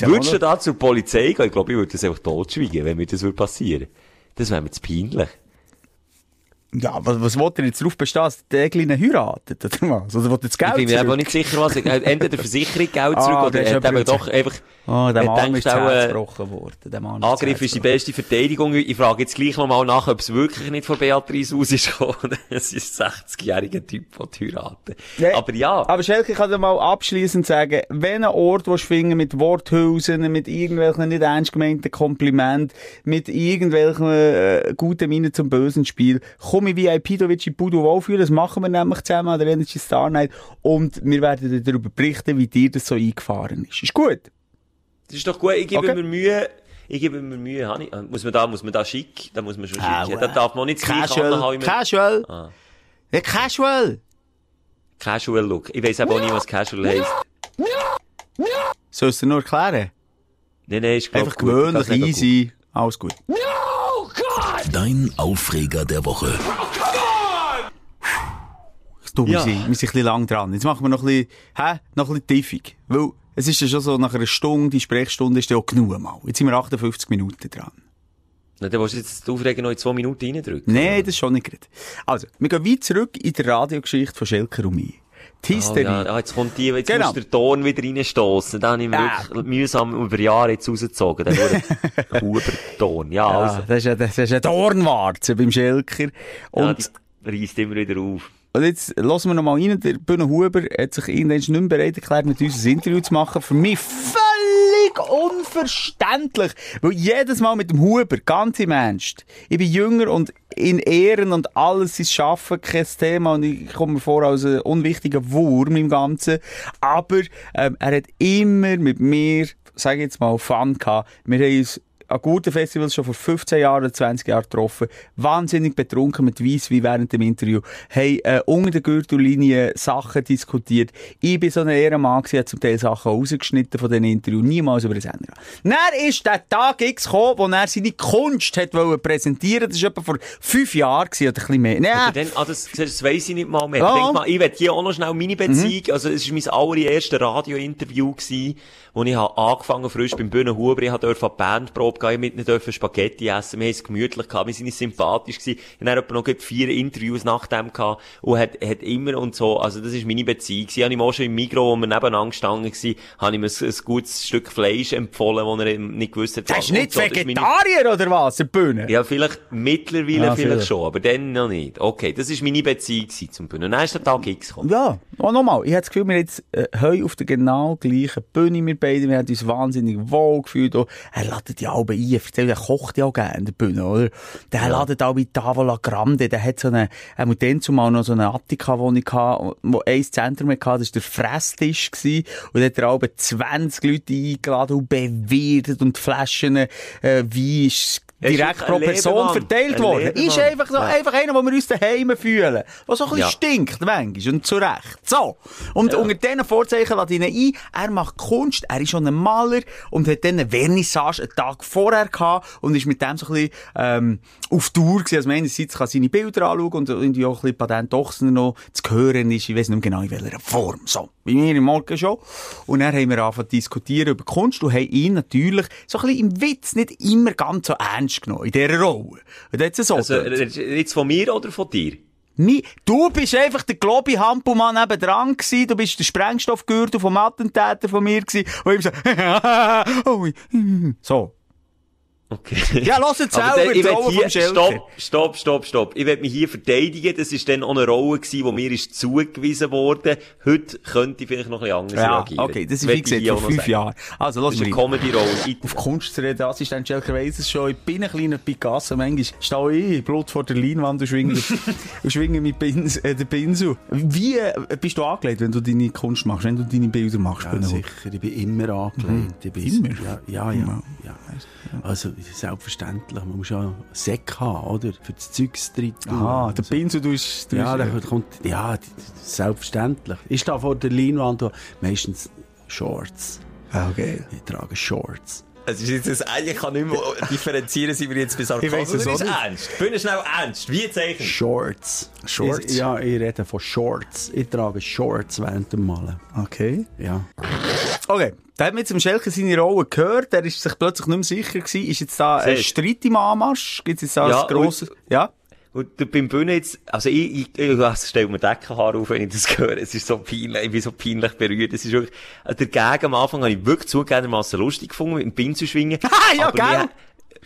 Würdest du da zur Polizei gehen? Ich glaube, ich würde das einfach totschweigen, wenn mir das würde passieren. Das wäre mir zu peinlich. Ja, was, was wollt ihr jetzt darauf bestehen, dass der Kleine heiratet, oder was? Oder wollt ihr das Geld Ich bin mir aber nicht sicher, was. Entweder der Versicherung Geld Ah, zurück oder er hat aber eben doch einfach, Oh, der er Mann ist äh, gebrochen worden. Der Mann Angriff ist die beste Verteidigung. Ich frage jetzt gleich nochmal nach, ob es wirklich nicht von Beatrice aus ist gekommen. *laughs* Es ist ein 60-jähriger Typ, der heiraten. Nee, Aber ja. Aber Schelke, ich kann dir mal abschließend sagen, wenn ein Ort, wo finden mit Worthülsen, mit irgendwelchen nicht ernst gemeinten Komplimenten, mit irgendwelchen äh, guten Mienen zum bösen Spiel, in VIP, da willst du die Budo wohlfühlen, das machen wir nämlich zusammen an der Energy Star Night und wir werden darüber berichten, wie dir das so eingefahren ist. Ist gut? Das ist doch gut, ich gebe Okay. mir Mühe. Ich gebe mir Mühe, Hanni. Muss man da, muss man da schick? Da muss man schon schick. Ah, Ja, da darf man nicht Casual. wie Casual. Ah. Ja, casual. Casual Look. Ich weiss aber auch nicht, was Casual heisst. Sollst du nur erklären? Nein, nein, ist Einfach. Ich gewöhnlich, easy, alles gut. Dein Aufreger der Woche. Tut Ja. wir sind, wir sind ein bisschen lang dran. Jetzt machen wir noch ein bisschen, hä, noch ein bisschen tiefig. Weil, es ist ja schon so, nach einer Stunde, die Sprechstunde ist ja auch genug mal. Jetzt sind wir 58 Minuten dran. Na, dann willst du jetzt die Aufregung noch in zwei Minuten reindrücken. Nein, das schon nicht gerade. Also, wir gehen weit zurück in die Radiogeschichte von Schelker und mir. Die Oh, Hysterie. ja, ah, jetzt kommt die, jetzt Genau. musst du den Ton wieder reinstossen. Da habe ich mir Ja. wirklich mühsam über Jahre jetzt rausgezogen. Der Huber-Ton. *laughs* Ja, ja, also. das ist ja, das ist ja Dornwarze beim Schelker. Ja, Und, die reißt immer wieder auf. und jetzt lassen wir noch mal rein. Der Bühne Huber hat sich irgendwann nicht mehr bereit erklärt, mit uns ein Interview zu machen. Für mich völlig unverständlich. Weil jedes Mal mit dem Huber, ganz im Ernst, ich bin jünger und in Ehren und alles sein Schaffen kein Thema und ich komme mir vor als ein unwichtiger Wurm im Ganzen. Aber ähm, er hat immer mit mir, sage ich jetzt mal, Fun gehabt. Wir haben uns an guten Festivals schon vor 15 Jahren oder 20 Jahren getroffen. Wahnsinnig betrunken mit Weiss wie während dem Interview. Hey, äh, unter der Gürtellinie Sachen diskutiert. Ich bin so ein Ehrenmann gewesen, hat zum Teil Sachen rausgeschnitten von diesen Interviews. Niemals über den Sender. Dann ist der Tag X gekommen, wo er seine Kunst hat wollen präsentieren. Das war etwa vor fünf Jahren gewesen, oder ein bisschen mehr. Aber dann, ah, das, das weiss ich nicht mal mehr. Denk mal, ich will hier auch noch schnell meine Beziehung, also es war mein allererstes Radio-Interview gewesen, wo ich habe angefangen frisch beim Bühnen Huber, ich durfte die Bandprobe ich mit nicht dürfen Spaghetti essen, wir haben es gemütlich gehabt, wir sind sympathisch gewesen, dann etwa noch gerade vier Interviews nach dem gehabt und hat, hat immer und so, also das ist meine Beziehung. Habe ich ihm auch schon im Migros, wo wir nebeneinander gestanden waren, habe ihm ein, ein gutes Stück Fleisch empfohlen, wo er nicht gewusst hat, Der was- ist nicht und so. Das ist meine- Vegetarier oder was, der Bühne? ja, vielleicht mittlerweile Ja, vielleicht vielleicht. schon, aber dann noch nicht. Okay, das ist meine Beziehung zum Bühnen. Dann ist der Tag X gekommen. Ja, auch nochmal. Ich habe das Gefühl, wir haben jetzt äh, heu auf der genau gleichen Bühne, wir beide. Wir haben uns wahnsinnig wohl gefühlt. Auch, er ladet ja alle ein. Erzähl, er kocht ja auch gerne in der Bühne, oder? Der ladet auch bei Tavola Grande. Der hat so eine, er muss dann zumal noch so eine Attika, wo ich hatte, wo ein Zentrum hatte. Das war der Fresstisch gewesen. Und da hat er auch 20 Leute eingeladen und bewirtet und Flaschen, äh, Wein ist direkt pro Person Lebemann. verteilt worden. Lebemann. Ist einfach so, Ja. einfach einer, wo wir uns daheim fühlen. Was so ein bisschen Ja. stinkt, manchmal. Und zu Recht. So. Und unter diesen Vorzeichen ich ihn ein. Er macht Kunst. Er ist schon ein Maler und hat dann eine Vernissage einen Tag vorher gehabt und ist mit dem so ein bisschen, ähm, auf Tour gewesen. Also, einerseits kann seine Bilder anschauen und irgendwie auch ein bisschen Patent Ochsner noch zu hören ist. Ich weiß nicht mehr genau in welcher Form. So. Bei mir im Morgen schon. Und dann haben wir angefangen zu diskutieren über Kunst und haben ihn natürlich so ein bisschen im Witz nicht immer ganz so ernst genommen in dieser Rolle. Und jetzt so. Also, jetzt von mir oder von dir? Mi, du bist einfach der Globi Hampelmann nebendran gsi, du bist der Sprengstoffgürtel vom Attentäter von mir gsi, und ich so, *laughs* so. Okay. Ja, lass jetzt *laughs* selber dann, ich die will hier, stopp, stopp, stopp, stopp. Ich will mich hier verteidigen. Das ist dann auch eine Rolle gewesen, die mir ist zugewiesen worden. Heute könnte ich vielleicht noch ein bisschen anders Ja, reagieren. okay, das ist wie gesagt vor fünf. Jahren. Also, lass mal Comedy-Rolle. *laughs* Auf Kunst zu reden, Assistent Schelker weiss es schon. Ich bin ein kleiner Picasso. Manchmal stehe ich, Blut vor der Leinwand und schwinge, *laughs* und schwinge mit Pins, äh, den Pinsel. Wie äh, bist du angelegt, wenn du deine Kunst machst, wenn du deine Bilder machst? Ja, sicher. Ich bin immer angelehnt. Ich bin, Immer? Ja, ja, ja, ja. Also, selbstverständlich. Man muss ja einen Säck haben, oder? Für das drin. tun. Ah, der Also, Pinsel, du hast... Ja, da kommt, ja, selbstverständlich. Ich stehe vor der Leinwand und meistens Shorts. Ah, okay. Ich trage Shorts. Es ist jetzt, eigentlich kann nicht mehr *laughs* differenzieren, sind wir jetzt Ich weiss Sarkasmus es oder ist ernst? Bin schnell ernst. Wie zeichnen? Shorts. Shorts? Ich, ja, ich rede von Shorts. Ich trage Shorts während dem Malen. Okay. Ja. Okay, da hat mir jetzt im Schelke seine Rolle gehört, der ist sich plötzlich nicht mehr sicher gewesen. Ist jetzt da ein. Streit im Anmarsch? Gibt es jetzt da Ja, ein grosses... Ja? Und beim Bühne jetzt, also ich, ich, ich es stellt mir Deckenhaar auf, wenn ich das höre. Es ist so peinlich, ich bin so peinlich berührt. Es ist wirklich, also dagegen am Anfang habe ich wirklich zugegebenermaßen lustig gefunden, mit dem Pinsel schwingen. Ah, *laughs* ja, aber gell?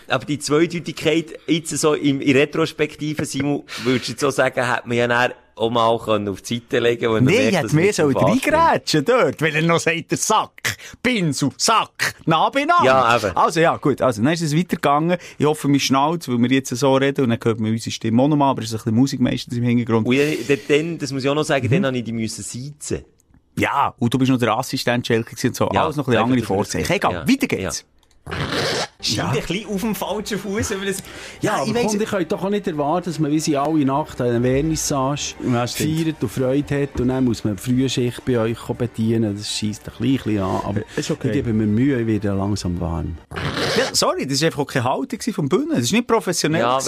Aber die Zweideutigkeit, jetzt so im, in Retrospektive, Simon, würdest du jetzt so sagen, hat man ja dann auch mal können auf die Seite legen können. Nee, ich hätte mehr so reingrätschen dort, weil er noch sagt, der Sack, Pinsel, Sack, nah beieinander. Ja, eben. Also ja, gut, also dann ist es weitergegangen. Ich hoffe, mich schnallt, weil wir jetzt so reden und dann hört man unsere Stimme auch nochmal, aber es ist ein bisschen Musik meistens im Hintergrund. Und dann, das muss ich auch noch sagen, Mhm. dann habe ich die müssen seizen. Ja, und du bist noch der Assistent Schelke und so, Ja, alles noch ein bisschen andere Vorzeichen. Egal, Ja. weiter geht's. Scheint ein bisschen auf dem falschen Fuß, man das, Ja, ich aber weiss- komm, ihr könnt doch auch nicht erwarten, dass man wie sie alle Nacht eine Vernissage Ja, feiert und Freude hat und dann muss man die Frühschicht bei euch bedienen. Das schießt ein bisschen- an. Aber Ist okay. ich gebe mir Mühe, ich werde langsam warm. Ja, sorry, das war einfach auch keine Haltung vom Bühnen. Das war nicht professionell. Ja,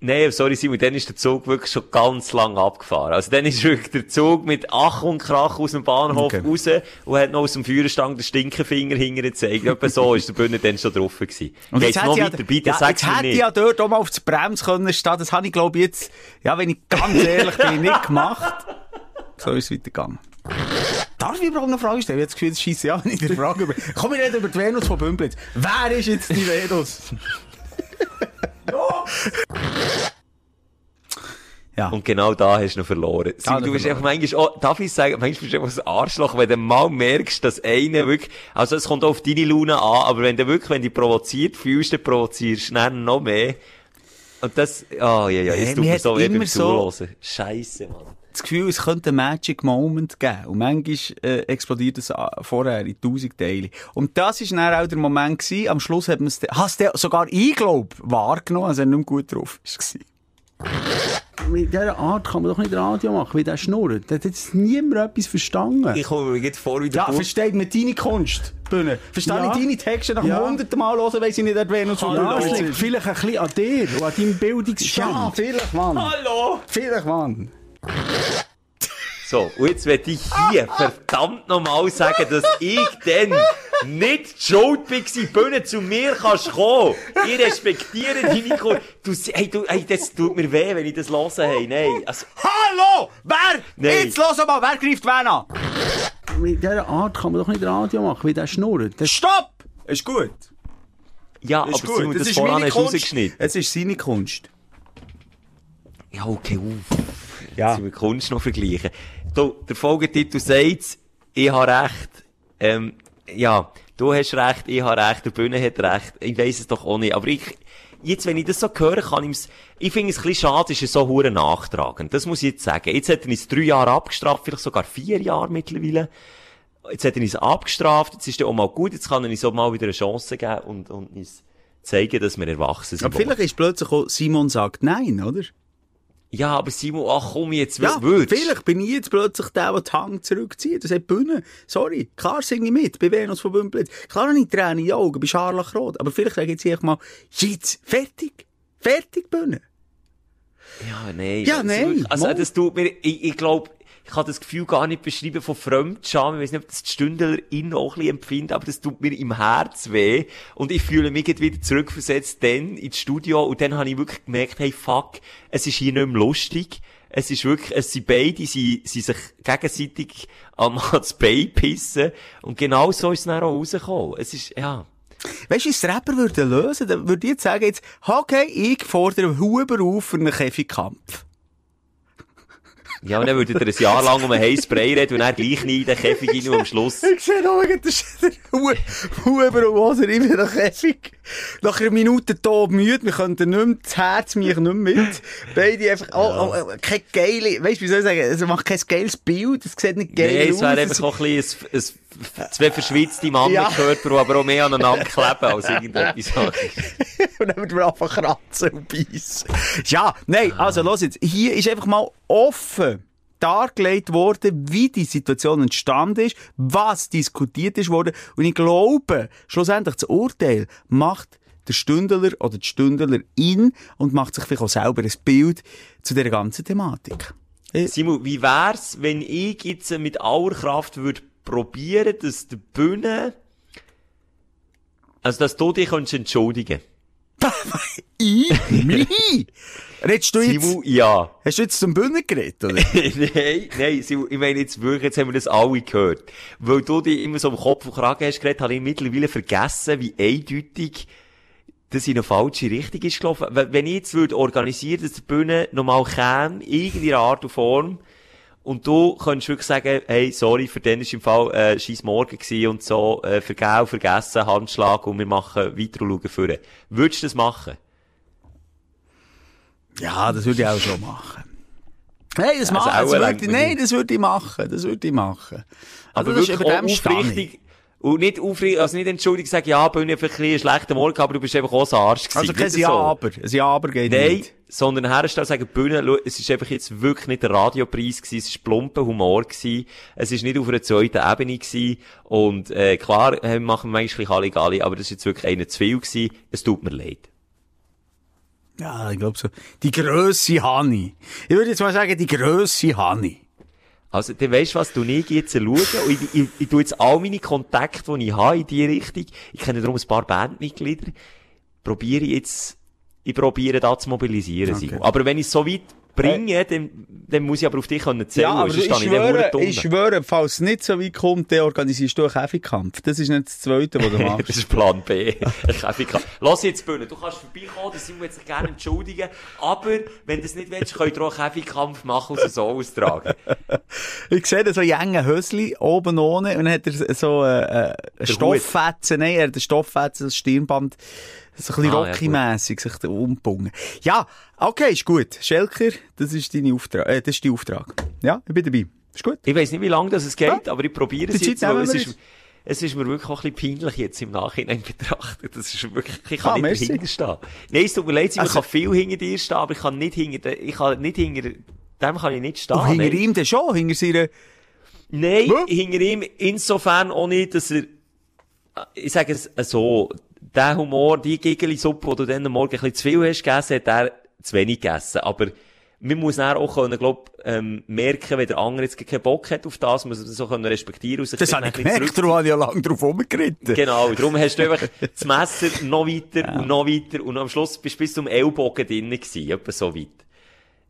nee, sorry Simon, dann ist der Zug wirklich schon ganz lang abgefahren. Also dann ist wirklich der Zug mit Ach und Krach aus dem Bahnhof Okay. raus und hat noch aus dem Führerstand den Stinkefinger hinterher gezeigt. Etwa so ist der Bühne dann schon drauf gewesen. *laughs* Und jetzt noch hätte weiter? ich, Bitte ja, sag's jetzt mir hätte ich nicht. ja dort auch mal auf die Bremse können stehen. Das habe ich, glaube ich, jetzt, ja, wenn ich ganz ehrlich bin, nicht gemacht. So ist es weitergegangen. Darf ich überhaupt noch Fragen stellen? Ich habe das Gefühl, das scheisse ja nicht in der Frage über. Komm, wir reden über die Venus von Bümplitz. Wer ist jetzt die Venus? Ja. Und genau da hast du noch verloren. Simon, du bist verloren. einfach manchmal auch, darf ich sagen, manchmal bist du einfach ein Arschloch, wenn du mal merkst, dass einer wirklich, also es kommt auch auf deine Laune an, aber wenn du wirklich, wenn du provoziert fühlst, dann provozierst du dann noch mehr. Und das, ah, ja, ja, Ja, es tut mir so weh immer beim so- Zuhören. Scheisse, Mann. Das Gefühl, es könnte einen Magic Moment geben. Und manchmal äh, explodiert es äh, vorher in tausend Teile. Und das war dann auch der Moment gewesen. Am Schluss hat man es, hast du sogar ich glaub, wahrgenommen, also er nicht mehr gut drauf war. Mit dieser Art kann man doch nicht Radio machen, wie der schnurrt. Da hat jetzt niemand etwas verstanden. Ich komme mir jetzt vor wie der Ja, Bub- versteht man deine Kunst, Bühne? Verstehe Ja. ich deine Texte nach Ja. hunderten Mal hören, weiss ich nicht, wer Venus von ja, es liegt vielleicht ein bisschen an dir und an deinem Bildungsstand. Ja, vielleicht, Mann. Hallo! Vielleicht, Mann. So, und jetzt werde ich hier verdammt nochmal sagen, dass ich dann nicht die schuld war, Bühne zu mir kannst kommen. Ich respektiere deine Kunst. Du, hey, du, hey, das tut mir weh, wenn ich das höre, hey, nein. Also, Hallo! Wer? Nein. Jetzt los mal, wer greift wen an? Mit dieser Art kann man doch nicht Radio machen, wie der schnurrt. Das Stopp! Ist gut. ja, Ist aber Simon, gut. das, ist voran meine hast du Kunst. rausgeschnitten. Es ist seine Kunst. Ja, okay, uff. Ja. Die Kunst noch vergleichen. Du, der Folgetitel sagt, ich habe recht. Ähm, ja, du hast recht, ich habe recht, der Bühne hat recht. Ich weiss es doch auch nicht. Aber ich, jetzt, wenn ich das so höre, kann ich's, ich finde es ein bisschen schade, ist er so hure nachtragend. Das muss ich jetzt sagen. Jetzt hat er uns drei Jahre abgestraft, vielleicht sogar vier Jahre mittlerweile. Jetzt hat er uns abgestraft, jetzt ist er auch mal gut, jetzt kann er uns auch mal wieder eine Chance geben und, und uns zeigen, dass wir erwachsen sind. Aber vielleicht ist plötzlich auch Simon sagt nein, oder? Ja, aber Simon, ach komm jetzt, Ja, willst vielleicht bin ich jetzt plötzlich der, der die Hand zurückzieht. Das hat Bühne. Sorry. Klar singe ich mit bei Venus von Bümplitz. Klar habe ich Tränen in den Augen bei Scharlachrot. Aber vielleicht sage ich jetzt mal, jetzt, fertig. Fertig, Bühne. Ja, nein. Ja, nein, Also, das tut mir, ich, ich glaube, ich kann das Gefühl gar nicht beschreiben von Fremdscham. Ich weiß nicht, ob das die Stündlerin auch ein bisschen empfinden, aber das tut mir im Herz weh. Und ich fühle mich jetzt wieder zurückversetzt dann ins Studio und dann habe ich wirklich gemerkt, hey, fuck, es ist hier nicht mehr lustig. Es ist wirklich, es sind beide, sie, sie sich gegenseitig am *laughs* ans Bein pissen. Und genau so ist es dann auch rausgekommen. Es ist, ja. Weißt du, der Rapper würde lösen? Dann würde ich jetzt sagen, jetzt, okay, ich fordere Huber auf für einen Käfigkampf. Ja, und dann würdet ihr ein Jahr lang um einen heißen Spray reden und dann gleich nie in den Käfig rein und am Schluss Ich sehe noch, das ist der Hu- Huber und Hoser in der Käfig. Nach einer Minute tot müde, wir könnten nicht mehr, das Herz mich nicht mehr mit. Beide einfach, oh, oh, oh, kein geile, weißt du, wie soll ich sagen, es macht kein geiles Bild, es sieht nicht geil Nee, aus. es wäre einfach auch ein bisschen ein, ein, zwei verschwitzte Mannenkörper, die aber auch mehr aneinander kleben als irgendetwas *laughs* und dann würden wir einfach kratzen und beißen. Ja, nein, also los jetzt. Hier ist einfach mal offen dargelegt worden, wie die Situation entstanden ist, was diskutiert ist worden. Und ich glaube, schlussendlich das Urteil macht der Stündler oder die Stündlerin und macht sich vielleicht auch selber ein Bild zu dieser ganzen Thematik. Simon, wie wär's, wenn ich jetzt mit aller Kraft würde probieren, dass die Bühne, also dass du dich könntest entschuldigen *laughs* Ich? Mich? Redest du jetzt, Simon, ja. hast du jetzt zum Bühnen geredet, oder? *laughs* nein, nein, Simon, ich meine jetzt wirklich, jetzt haben wir das alle gehört. Weil du dich immer so am Kopf und Kragen hast geredet, habe ich mittlerweile vergessen, wie eindeutig das in eine falsche Richtung ist gelaufen. Wenn wenn ich jetzt würde organisieren, dass die Bühne nochmal käme, in irgendeiner Art und Form, und du könntest wirklich sagen, hey, sorry, für den ist im Fall, äh, scheiß Morgen gewesen und so, äh, vergau, vergessen, Handschlag und wir machen weiter und schauen vorne. Würdest du das machen? Ja, das würde ich auch schon machen. Nein, das, Also mache, das würde ich, nein, das würde ich machen, das würde ich machen. Aber Also, das ist wirklich über auch dem. Und nicht aufrichtig, also nicht entschuldigen, sagen, ja, Bühne hat vielleicht ein einen schlechten Morgen, aber du bist einfach auch ein Arsch gewesen. Also kein Ja, so. aber. Ein Ja, aber geht Nein, nicht. sondern herstellen sagen, Bühne, schau, es ist einfach jetzt wirklich nicht der Radiopreis gewesen, es ist plumper Humor gewesen, es ist nicht auf einer zweiten Ebene gewesen, und, äh, klar, äh, machen wir manchmal Halligalli, aber das ist jetzt wirklich einer zu viel gewesen, es tut mir leid. Ja, ich glaube so. Die Grösse Hani. Ich würde jetzt mal sagen, die Grösse Hani. Also, dann weisst du was, du nicht jetzt schauen, und ich, ich, ich tu jetzt all meine Kontakte, die ich habe in die Richtung, ich kenne darum ein paar Bandmitglieder, probiere jetzt, ich probiere da zu mobilisieren, Okay. Simon. Aber wenn ich so weit bringe, dann, dann muss ich aber auf dich können zählen, ich stehe ich der schwöre, ich schwöre, falls es nicht so weit kommt, dann organisierst du einen Käfigkampf. Das ist nicht das Zweite, was du *laughs* das machst. ist Plan B. Ich ich kann. Lass jetzt Bühne. Du kannst vorbeikommen, das Simon wird sich gerne entschuldigen. Aber, wenn du es nicht willst, könnt ihr auch einen Käfigkampf machen und es so austragen. *laughs* Ich sehe da so jenge Hösli oben ohne und dann hat er so äh, äh. Stofffetzen, nein, er hat ein Stofffetzen, ein Stirnband So ein bisschen Ah, ja, Rocky-mässig sich da umbungen. Ja, okay, ist gut. Schelker, das ist dein Auftrag, äh, das ist dein Auftrag. Ja, ich bin dabei. Ist gut. Ich weiss nicht, wie lange das es geht, aber ich probiere es jetzt. Es ist, es ist mir wirklich auch ein bisschen peinlich jetzt im Nachhinein *laughs* betrachtet. Das ist wirklich, ich kann Ah, nicht merci. dahinter stehen. Nein, es tut mir leid, Simon, Also- ich kann viel hinter dir stehen, aber ich kann nicht hinter, ich kann nicht hinter, dem kann ich nicht stehen. Und hinter nein. ihm dann schon, hinter seiner... Nein, Was? hinter ihm insofern auch nicht, dass er, ich sage es so, der Humor, die Gigeli-Suppe, die du dann am Morgen ein bisschen zu viel hast gegessen, hat er zu wenig gegessen. Aber man muss dann auch können, glaub, ähm, merken, wenn der andere jetzt keinen Bock hat auf das, muss er das auch können respektieren und sich Das habe ich gemerkt, darum habe ich ja lange drauf rumgeritten. Genau, darum hast du einfach *laughs* das Messer noch weiter und noch weiter und am Schluss bist du bis zum Ellbogen drin gewesen, etwa so weit.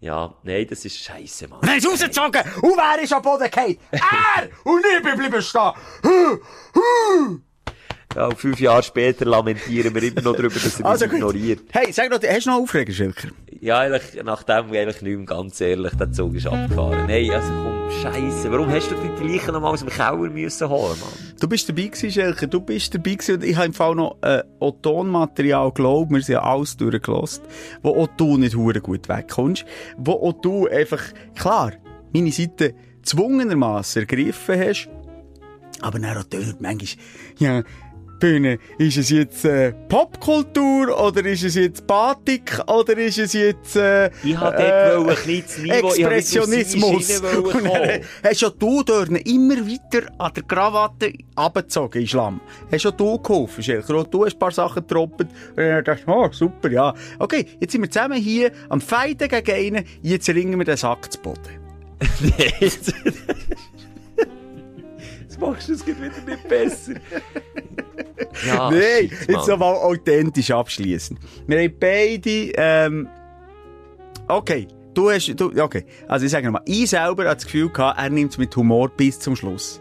Ja, nein, das ist scheiße, Mann. Dann ist rausgezogen und wer ist am Boden gefallen? *laughs* Er! Und ich bin bleiben stehen. Ja, und fünf Jahre später lamentieren wir immer noch darüber, dass er uns Also gut. ignoriert. Hey, sag noch, hast du noch Aufreger, Schilker? Ja, eigentlich, nachdem eigentlich nicht mehr, ganz ehrlich, der Zug ist abgefahren. Hey, also komm, scheisse. Warum hast du die gleichen noch mal aus dem Keller müssen holen, Mann? Du bist dabei gewesen, Schelker. Du bist dabei gewesen und ich habe im Fall noch äh, auch Tonmaterial geglaubt, wir sind ja alles durchgelost, wo auch du nicht hure gut wegkommst, wo auch du einfach, klar, meine Seite zwungenermassen ergriffen hast, aber dann auch tönt manchmal, ja, Bühne, ist es jetzt äh, Popkultur oder ist es jetzt Batik oder ist es jetzt äh, Ich hab dort wollen, ein das Niveau- Expressionismus. Und kommen. hast ja du dort immer weiter an der Krawatte abgezogen in Schlamm. Hast ja du geholfen, Schelker. Du hast ein paar Sachen getroppt. Und dann dachte oh, super, ja. Okay, jetzt sind wir zusammen hier am Fighten gegen einen, jetzt ringen wir den Sack zu Boden. *laughs* Jetzt *laughs* Jetzt machst du es wieder nicht besser. Ja, *laughs* Nein, jetzt nochmal authentisch abschließen. Wir haben beide, ähm, okay, du hast, du, okay, also ich sage nochmal, ich selber hatte das Gefühl gehabt, er nimmt es mit Humor bis zum Schluss.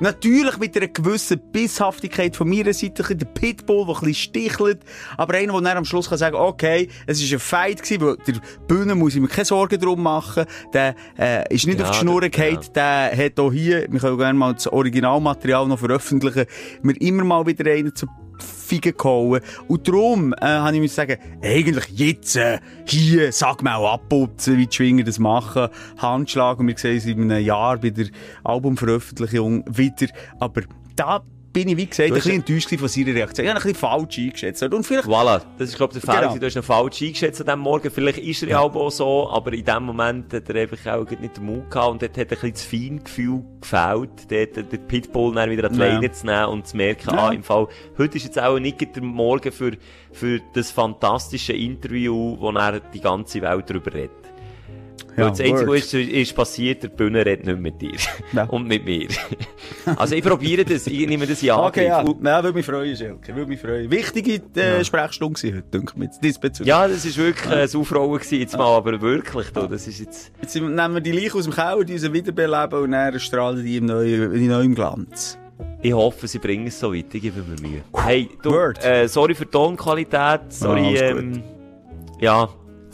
Natürlich mit einer gewissen Bisshaftigkeit von meiner Seite, der Pitbull, der ein bisschen stichelt, aber einer, der dann am Schluss kann sagen, okay, es war ein Fight gewesen, weil der Bühne muss ich mir keine Sorgen drum machen, der, äh, ist nicht Ja, auf die Schnur der- gefallen, der hat auch hier, wir können gerne mal das Originalmaterial noch veröffentlichen, mir immer mal wieder einen zu Figen gehauen. Und darum, äh, habe ich mir sagen, eigentlich jetzt, äh, hier, sag mal abputzen, wie die Schwinger das machen, Handschlag, und wir sehen uns in einem Jahr bei der Albumveröffentlichung wieder. Aber da bin ich, wie gesagt, ein bisschen enttäuscht von seiner Reaktion. Ich habe ein bisschen falsch eingeschätzt. Und vielleicht, Voilà, das ist, glaube ich, der Fehler. Genau. Du hast ihn falsch eingeschätzt an diesem Morgen. Vielleicht ist er ja auch so, aber in dem Moment hat er einfach auch nicht den Mut gehabt und dort hat ein bisschen das Feingefühl gefehlt, dort den Pitbull dann wieder an die Ja. Leine zu nehmen und zu merken, Ja. ah, im Fall, heute ist jetzt auch nicht der Morgen für, für das fantastische Interview, wo er die ganze Welt darüber redet. Ja, Weil das Einzige, was ist, ist passiert, der Bühne redet nicht mit dir. Ja. *laughs* Und mit mir. *laughs* also ich probiere das, ich nehme das in Angriff. okay, ja, Und- ja, würde mich freuen, Schelke, würde mich freuen. Wichtige, äh, Sprechstunde gewesen heute, denke ich mir, diesbezüglich. Ja, das ist wirklich ein Aufrollen gewesen, jetzt mal, aber wirklich, du, das ist jetzt... Jetzt nehmen wir die Leiche aus dem Keller, die uns wiederbeleben und dann strahlen die im neuen, in neuem Glanz. Ich hoffe, sie bringen es so weit, ich gebe mir Mühe. Hey, du, äh, sorry für die Tonqualität, sorry, alles ähm, ja,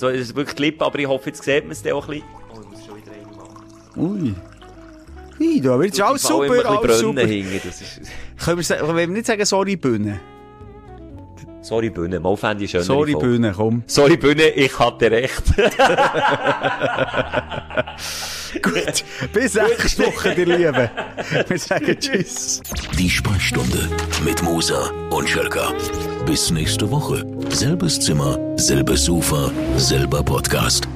so, es ist wirklich Clip, aber ich hoffe, jetzt sieht man es dann auch ein bisschen. Oh, ich muss schon wieder einen machen. Ui. Ui, da wird alles falle super, alles super. hinten, das ist... Können wir, können wir nicht sagen, sorry, Bühne? Sorry, Bühne, mal fände ich schöner. Sorry, Bühne, komm. Sorry, Bühne, ich hatte recht. *laughs* *laughs* Gut, bis nächste Woche, ihr Lieben. Wir sagen Tschüss. Die Sprechstunde mit Musa und Schelka. Bis nächste Woche. Selbes Zimmer, selbes Sofa, selber Podcast.